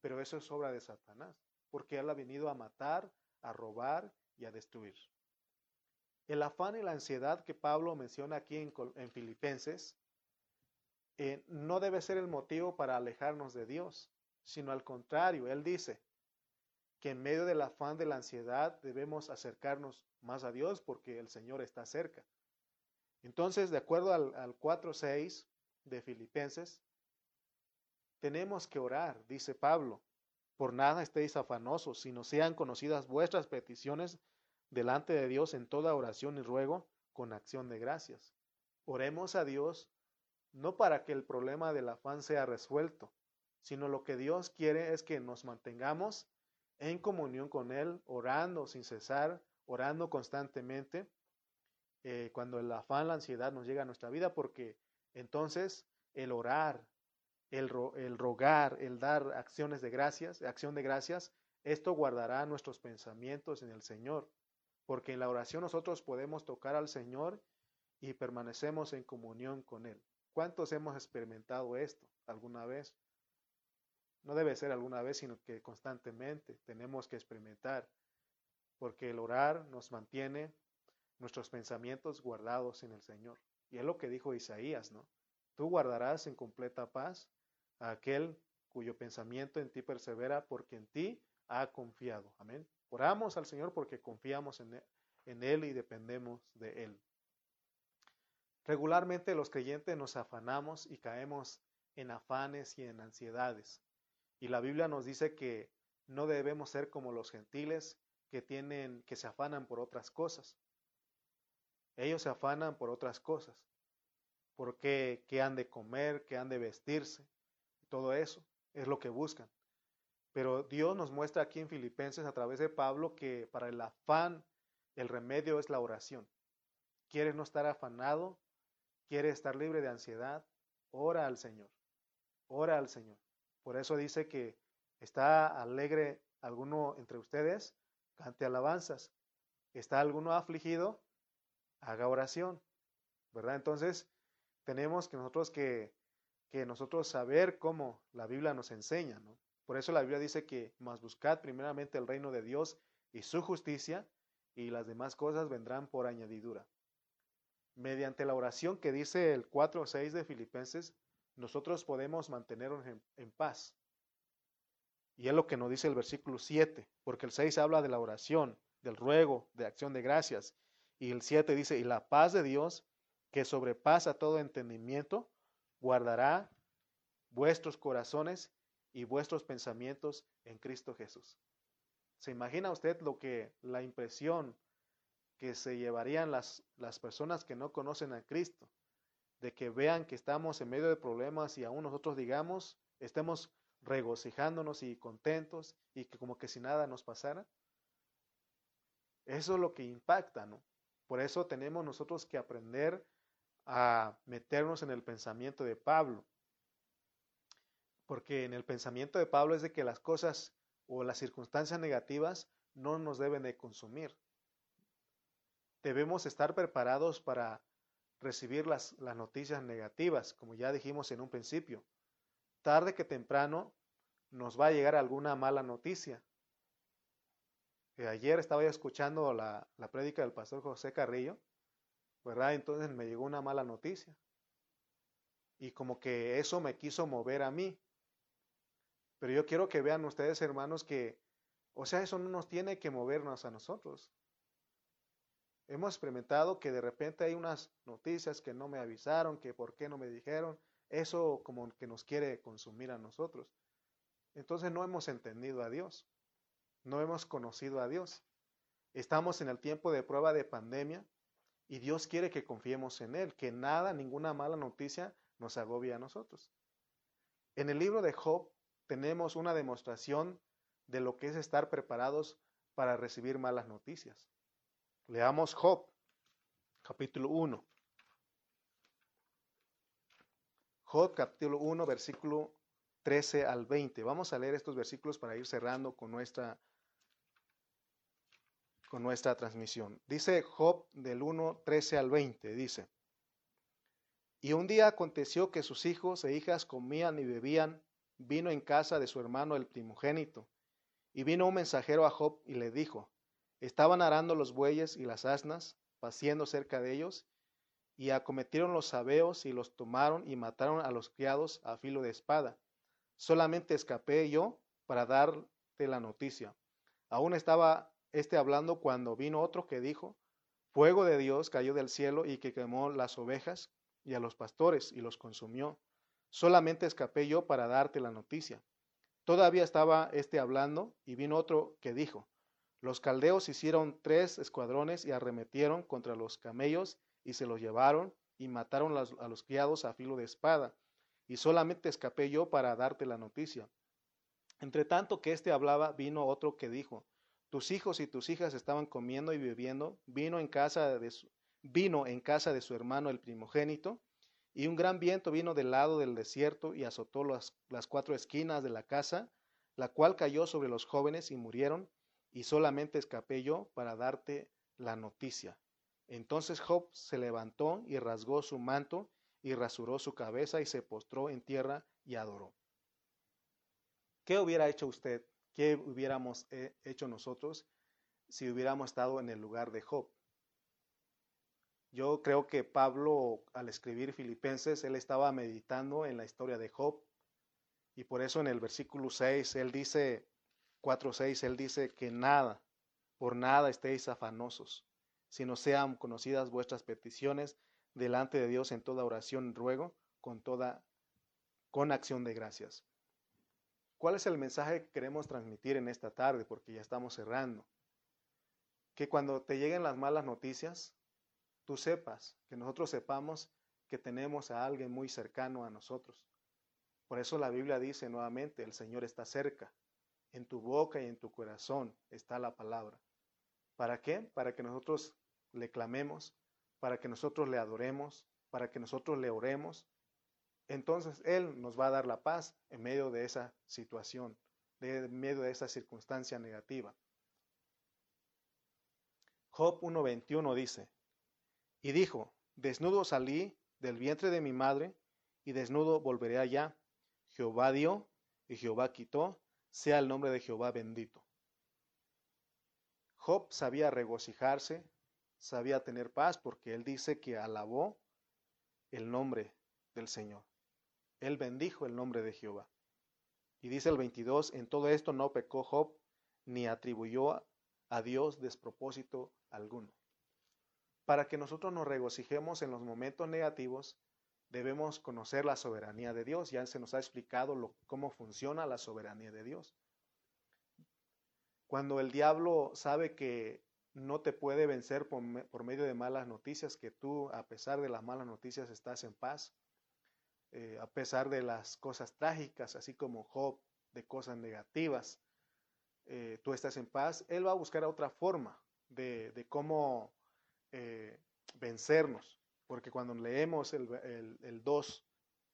Pero eso es obra de Satanás, porque él ha venido a matar, a robar y a destruir. El afán y la ansiedad que Pablo menciona aquí en, Filipenses eh, no debe ser el motivo para alejarnos de Dios, sino al contrario, él dice que en medio del afán de la ansiedad debemos acercarnos más a Dios porque el Señor está cerca. Entonces, de acuerdo al, al 4.6 de Filipenses, tenemos que orar, dice Pablo. Por nada estéis afanosos, sino sean conocidas vuestras peticiones delante de Dios en toda oración y ruego con acción de gracias. Oremos a Dios no para que el problema del afán sea resuelto, sino lo que Dios quiere es que nos mantengamos en comunión con Él, orando sin cesar, orando constantemente, eh, cuando el afán, la ansiedad nos llega a nuestra vida, porque entonces el orar, el, rogar, el dar acciones de gracias, acción de gracias, esto guardará nuestros pensamientos en el Señor, porque en la oración nosotros podemos tocar al Señor y permanecemos en comunión con Él. ¿Cuántos hemos experimentado esto alguna vez? No debe ser alguna vez, sino que constantemente tenemos que experimentar, porque el orar nos mantiene nuestros pensamientos guardados en el Señor. Y es lo que dijo Isaías, ¿no? Tú guardarás en completa paz a aquel cuyo pensamiento en ti persevera porque en ti ha confiado. Amén. Oramos al Señor porque confiamos en él, y dependemos de Él. Regularmente los creyentes nos afanamos y caemos en afanes y en ansiedades. Y la Biblia nos dice que no debemos ser como los gentiles que tienen que se afanan por otras cosas. Ellos se afanan por otras cosas. Porque qué han de comer, qué han de vestirse, todo eso es lo que buscan. Pero Dios nos muestra aquí en Filipenses a través de Pablo que para el afán el remedio es la oración. ¿Quieres no estar afanado? ¿Quieres estar libre de ansiedad? Ora al Señor. Ora al Señor. Por eso dice que está alegre alguno entre ustedes, cante alabanzas. Está alguno afligido, haga oración. ¿Verdad? Entonces, tenemos que nosotros que que nosotros saber cómo la Biblia nos enseña, ¿no? Por eso la Biblia dice que más buscad primeramente el reino de Dios y su justicia y las demás cosas vendrán por añadidura. Mediante la oración que dice el 4 o 6 de Filipenses, nosotros podemos mantenernos en, en, paz. Y es lo que nos dice el versículo 7, porque el 6 habla de la oración, del ruego, de acción de gracias. Y el 7 dice, y la paz de Dios, que sobrepasa todo entendimiento, guardará vuestros corazones y vuestros pensamientos en Cristo Jesús. ¿Se imagina usted lo que la impresión que se llevarían las, las personas que no conocen a Cristo? De que vean que estamos en medio de problemas y aún nosotros digamos, estemos regocijándonos y contentos y que como que si nada nos pasara. Eso es lo que impacta, ¿no? Por eso tenemos nosotros que aprender a meternos en el pensamiento de Pablo. Porque en el pensamiento de Pablo es de que las cosas o las circunstancias negativas no nos deben de consumir. Debemos estar preparados para recibir las, las noticias negativas, como ya dijimos en un principio. Tarde que temprano nos va a llegar alguna mala noticia. Eh, ayer estaba escuchando la, la prédica del pastor José Carrillo Entonces me llegó una mala noticia. Y como que eso me quiso mover a mí. Pero yo quiero que vean ustedes, hermanos, que, o sea, eso no nos tiene que movernos a nosotros. Hemos experimentado que de repente hay unas noticias que no me avisaron, que por qué no me dijeron, eso como que nos quiere consumir a nosotros. Entonces no hemos entendido a Dios, no hemos conocido a Dios. Estamos en el tiempo de prueba de pandemia y Dios quiere que confiemos en Él, que nada, ninguna mala noticia nos agobie a nosotros. En el libro de Job tenemos una demostración de lo que es estar preparados para recibir malas noticias. Leamos Job, capítulo 1. Job, capítulo 1, versículo 13 al 20. Vamos a leer estos versículos para ir cerrando con nuestra, con nuestra transmisión. Dice Job del 1, 13 al 20, dice, y un día aconteció que sus hijos e hijas comían y bebían vino en casa de su hermano el primogénito. Y vino un mensajero a Job y le dijo, estaban arando los bueyes y las asnas, paciendo cerca de ellos, y acometieron los sabeos y los tomaron y mataron a los criados a filo de espada. Solamente escapé yo para darte la noticia. Aún estaba este hablando cuando vino otro que dijo, fuego de Dios cayó del cielo y que quemó las ovejas y a los pastores y los consumió. Solamente escapé yo para darte la noticia. Todavía estaba este hablando y vino otro que dijo, los caldeos hicieron tres escuadrones y arremetieron contra los camellos y se los llevaron y mataron a los criados a filo de espada. Y solamente escapé yo para darte la noticia. Entre tanto que éste hablaba, vino otro que dijo, tus hijos y tus hijas estaban comiendo y bebiendo, vino en casa de su, vino en casa de su hermano el primogénito, y un gran viento vino del lado del desierto y azotó las, las cuatro esquinas de la casa, la cual cayó sobre los jóvenes y murieron, y solamente escapé yo para darte la noticia. Entonces Job se levantó y rasgó su manto y rasuró su cabeza y se postró en tierra y adoró. ¿Qué hubiera hecho usted? ¿Qué hubiéramos eh, hecho nosotros si hubiéramos estado en el lugar de Job? Yo creo que Pablo, al escribir Filipenses, él estaba meditando en la historia de Job. Y por eso en el versículo 6, él dice, 4.6, él dice que nada, por nada estéis afanosos, sino sean conocidas vuestras peticiones delante de Dios en toda oración ruego, con toda, con acción de gracias. ¿Cuál es el mensaje que queremos transmitir en esta tarde? Porque ya estamos cerrando. Que cuando te lleguen las malas noticias, tú sepas, que nosotros sepamos que tenemos a alguien muy cercano a nosotros. Por eso la Biblia dice nuevamente, el Señor está cerca. En tu boca y en tu corazón está la palabra. ¿Para qué? Para que nosotros le clamemos, para que nosotros le adoremos, para que nosotros le oremos. Entonces Él nos va a dar la paz en medio de esa situación, en medio de esa circunstancia negativa. Job 1.21 dice, y dijo, desnudo salí del vientre de mi madre, y desnudo volveré allá. Jehová dio, y Jehová quitó, sea el nombre de Jehová bendito. Job sabía regocijarse, sabía tener paz, porque él dice que alabó el nombre del Señor. Él bendijo el nombre de Jehová. Y dice el 22, en todo esto no pecó Job, ni atribuyó a Dios despropósito alguno. Para que nosotros nos regocijemos en los momentos negativos, debemos conocer la soberanía de Dios. Ya se nos ha explicado cómo funciona la soberanía de Dios. Cuando el diablo sabe que no te puede vencer por, medio de malas noticias, que tú, a pesar de las malas noticias, estás en paz, eh, a pesar de las cosas trágicas, así como Job, de cosas negativas, eh, tú estás en paz, él va a buscar otra forma de, cómo eh, vencernos, porque cuando leemos el, el, 2,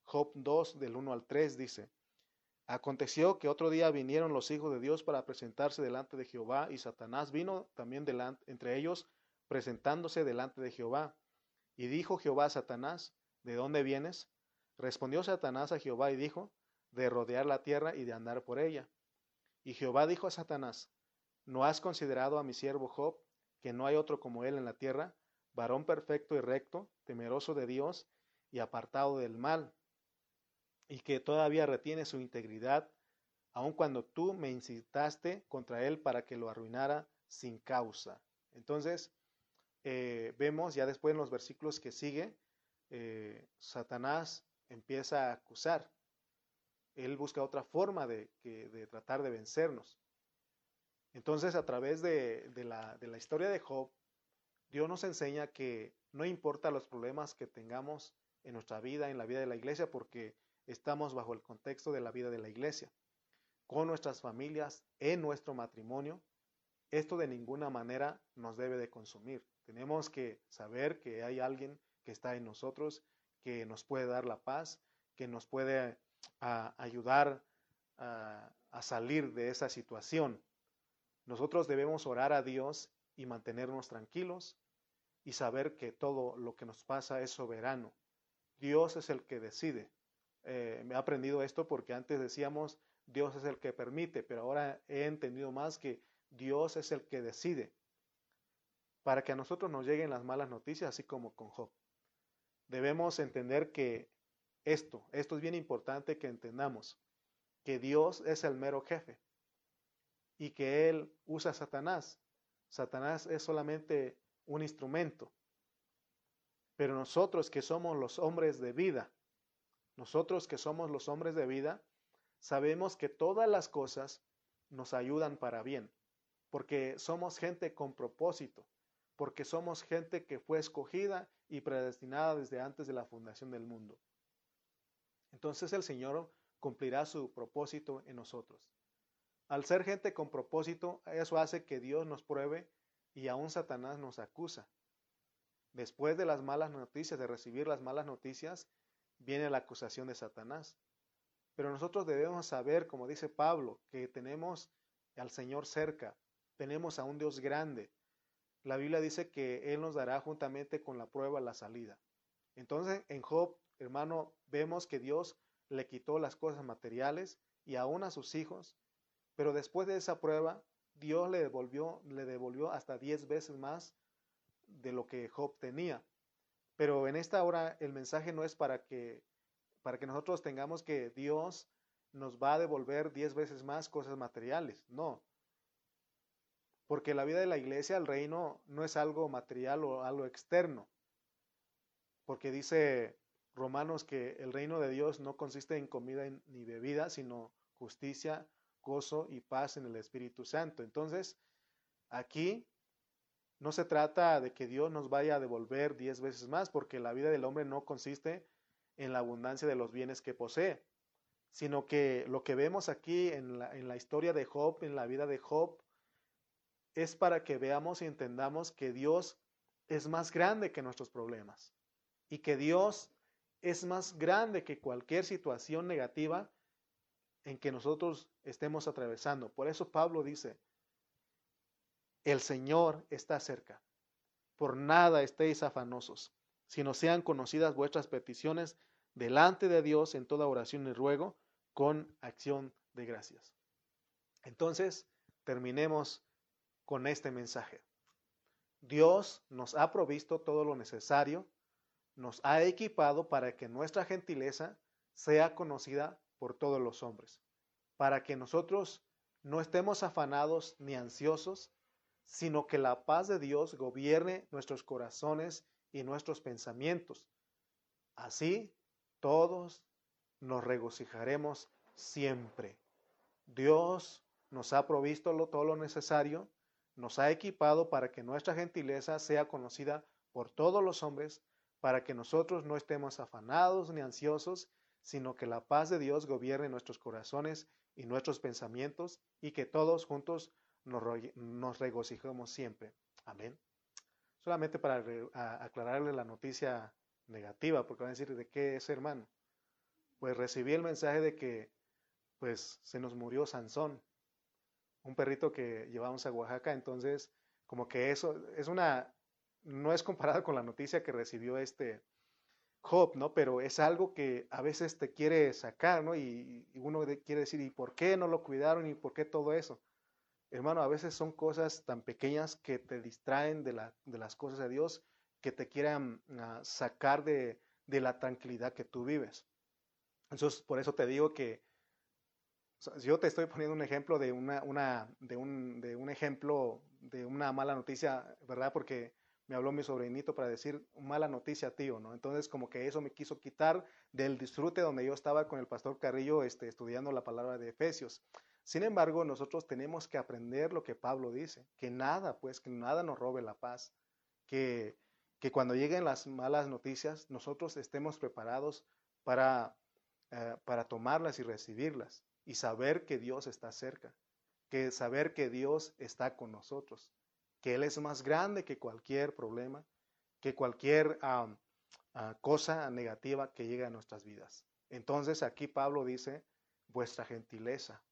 Job 2, del 1 al 3, dice, Aconteció que otro día vinieron los hijos de Dios para presentarse delante de Jehová, y Satanás vino también delante, entre ellos, presentándose delante de Jehová. Y dijo Jehová a Satanás, ¿de dónde vienes? Respondió Satanás a Jehová y dijo, de rodear la tierra y de andar por ella. Y Jehová dijo a Satanás, ¿no has considerado a mi siervo Job, que no hay otro como él en la tierra, varón perfecto y recto, temeroso de Dios y apartado del mal, y que todavía retiene su integridad, aun cuando tú me incitaste contra él para que lo arruinara sin causa. Entonces, eh, vemos ya después en los versículos que sigue, eh, Satanás empieza a acusar. Él busca otra forma de, de tratar de vencernos. Entonces, a través de, la, de la historia de Job, Dios nos enseña que no importa los problemas que tengamos en nuestra vida, en la vida de la iglesia, porque estamos bajo el contexto de la vida de la iglesia, con nuestras familias, en nuestro matrimonio, esto de ninguna manera nos debe de consumir. Tenemos que saber que hay alguien que está en nosotros, que nos puede dar la paz, que nos puede ayudar a, a salir de esa situación. Nosotros debemos orar a Dios y mantenernos tranquilos y saber que todo lo que nos pasa es soberano. Dios es el que decide. Eh, me he aprendido esto porque antes decíamos Dios es el que permite, pero ahora he entendido más que Dios es el que decide para que a nosotros nos lleguen las malas noticias, así como con Job. Debemos entender que esto, esto es bien importante que entendamos, que Dios es el mero jefe y que Él usa Satanás. Satanás es solamente un instrumento. Pero nosotros que somos los hombres de vida, nosotros que somos los hombres de vida, sabemos que todas las cosas nos ayudan para bien, porque somos gente con propósito, porque somos gente que fue escogida y predestinada desde antes de la fundación del mundo. Entonces el Señor cumplirá su propósito en nosotros. Al ser gente con propósito, eso hace que Dios nos pruebe y aún Satanás nos acusa. Después de las malas noticias, de recibir las malas noticias, viene la acusación de Satanás. Pero nosotros debemos saber, como dice Pablo, que tenemos al Señor cerca, tenemos a un Dios grande. La Biblia dice que Él nos dará juntamente con la prueba la salida. Entonces, en Job, hermano, vemos que Dios le quitó las cosas materiales y aún a sus hijos, pero después de esa prueba, Dios le devolvió, le devolvió hasta diez veces más de lo que Job tenía. Pero en esta hora el mensaje no es para que, para que nosotros tengamos que Dios nos va a devolver diez veces más cosas materiales. No. Porque la vida de la iglesia, el reino, no es algo material o algo externo. Porque dice Romanos que el reino de Dios no consiste en comida ni bebida, sino justicia, gozo y paz en el Espíritu Santo. Entonces, aquí no se trata de que Dios nos vaya a devolver diez veces más, porque la vida del hombre no consiste en la abundancia de los bienes que posee, sino que lo que vemos aquí en la, historia de Job, en la vida de Job, es para que veamos y entendamos que Dios es más grande que nuestros problemas y que Dios es más grande que cualquier situación negativa en que nosotros estemos atravesando. Por eso Pablo dice, el Señor está cerca. Por nada estéis afanosos, sino sean conocidas vuestras peticiones delante de Dios en toda oración y ruego con acción de gracias. Entonces, terminemos con este mensaje. Dios nos ha provisto todo lo necesario, nos ha equipado para que nuestra gentileza sea conocida por todos los hombres, para que nosotros no estemos afanados ni ansiosos, sino que la paz de Dios gobierne nuestros corazones y nuestros pensamientos. Así todos nos regocijaremos siempre. Dios nos ha provisto todo lo necesario, nos ha equipado para que nuestra gentileza sea conocida por todos los hombres, para que nosotros no estemos afanados ni ansiosos, sino que la paz de Dios gobierne nuestros corazones y nuestros pensamientos y que todos juntos nos, regocijemos siempre. Amén. Solamente para aclararle la noticia negativa, porque van a decir, ¿de qué es hermano? Pues recibí el mensaje de que pues se nos murió Sansón, un perrito que llevamos a Oaxaca, entonces como que eso es una, no es comparado con la noticia que recibió este Job, ¿no? Pero es algo que a veces te quiere sacar, ¿no? Y, uno quiere decir, ¿y por qué no lo cuidaron? ¿Y por qué todo eso? Hermano, a veces son cosas tan pequeñas que te distraen de, la, de las cosas de Dios, que te quieran ah, sacar de, de, la tranquilidad que tú vives. Entonces, por eso te digo que yo te estoy poniendo un ejemplo de, una, de, un, de un ejemplo de una mala noticia, ¿verdad? Porque me habló mi sobrinito para decir mala noticia, tío, ¿no? Entonces como que eso me quiso quitar del disfrute donde yo estaba con el pastor Carrillo este, estudiando la palabra de Efesios. Sin embargo, nosotros tenemos que aprender lo que Pablo dice, que nada, pues, que nada nos robe la paz, que, que cuando lleguen las malas noticias, nosotros estemos preparados para, eh, para tomarlas y recibirlas y saber que Dios está cerca, que saber que Dios está con nosotros que Él es más grande que cualquier problema, que cualquier ah, cosa negativa que llegue a nuestras vidas. Entonces aquí Pablo dice, vuestra gentileza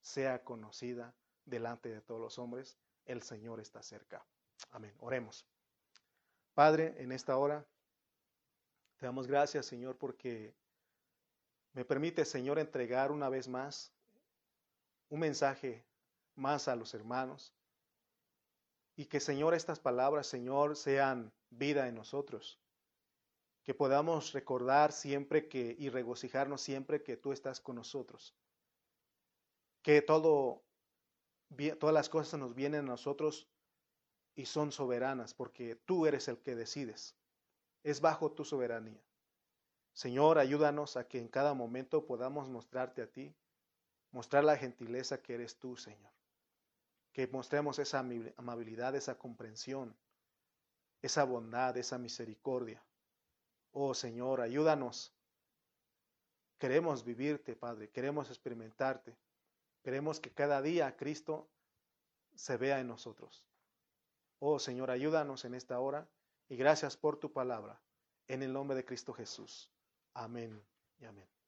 sea conocida delante de todos los hombres, el Señor está cerca. Amén. Oremos. Padre, en esta hora te damos gracias, Señor, porque me permite, Señor, entregar una vez más un mensaje más a los hermanos y que, Señor, estas palabras, Señor, sean vida en nosotros. Que podamos recordar siempre que y regocijarnos siempre que tú estás con nosotros. Que todo, todas las cosas nos vienen a nosotros y son soberanas, porque tú eres el que decides. Es bajo tu soberanía. Señor, ayúdanos a que en cada momento podamos mostrarte a ti, mostrar la gentileza que eres tú, Señor que mostremos esa amabilidad, esa comprensión, esa bondad, esa misericordia. Oh Señor, ayúdanos. Queremos vivirte, Padre, queremos experimentarte. Queremos que cada día Cristo se vea en nosotros. Oh Señor, ayúdanos en esta hora y gracias por tu palabra. En el nombre de Cristo Jesús. Amén y amén.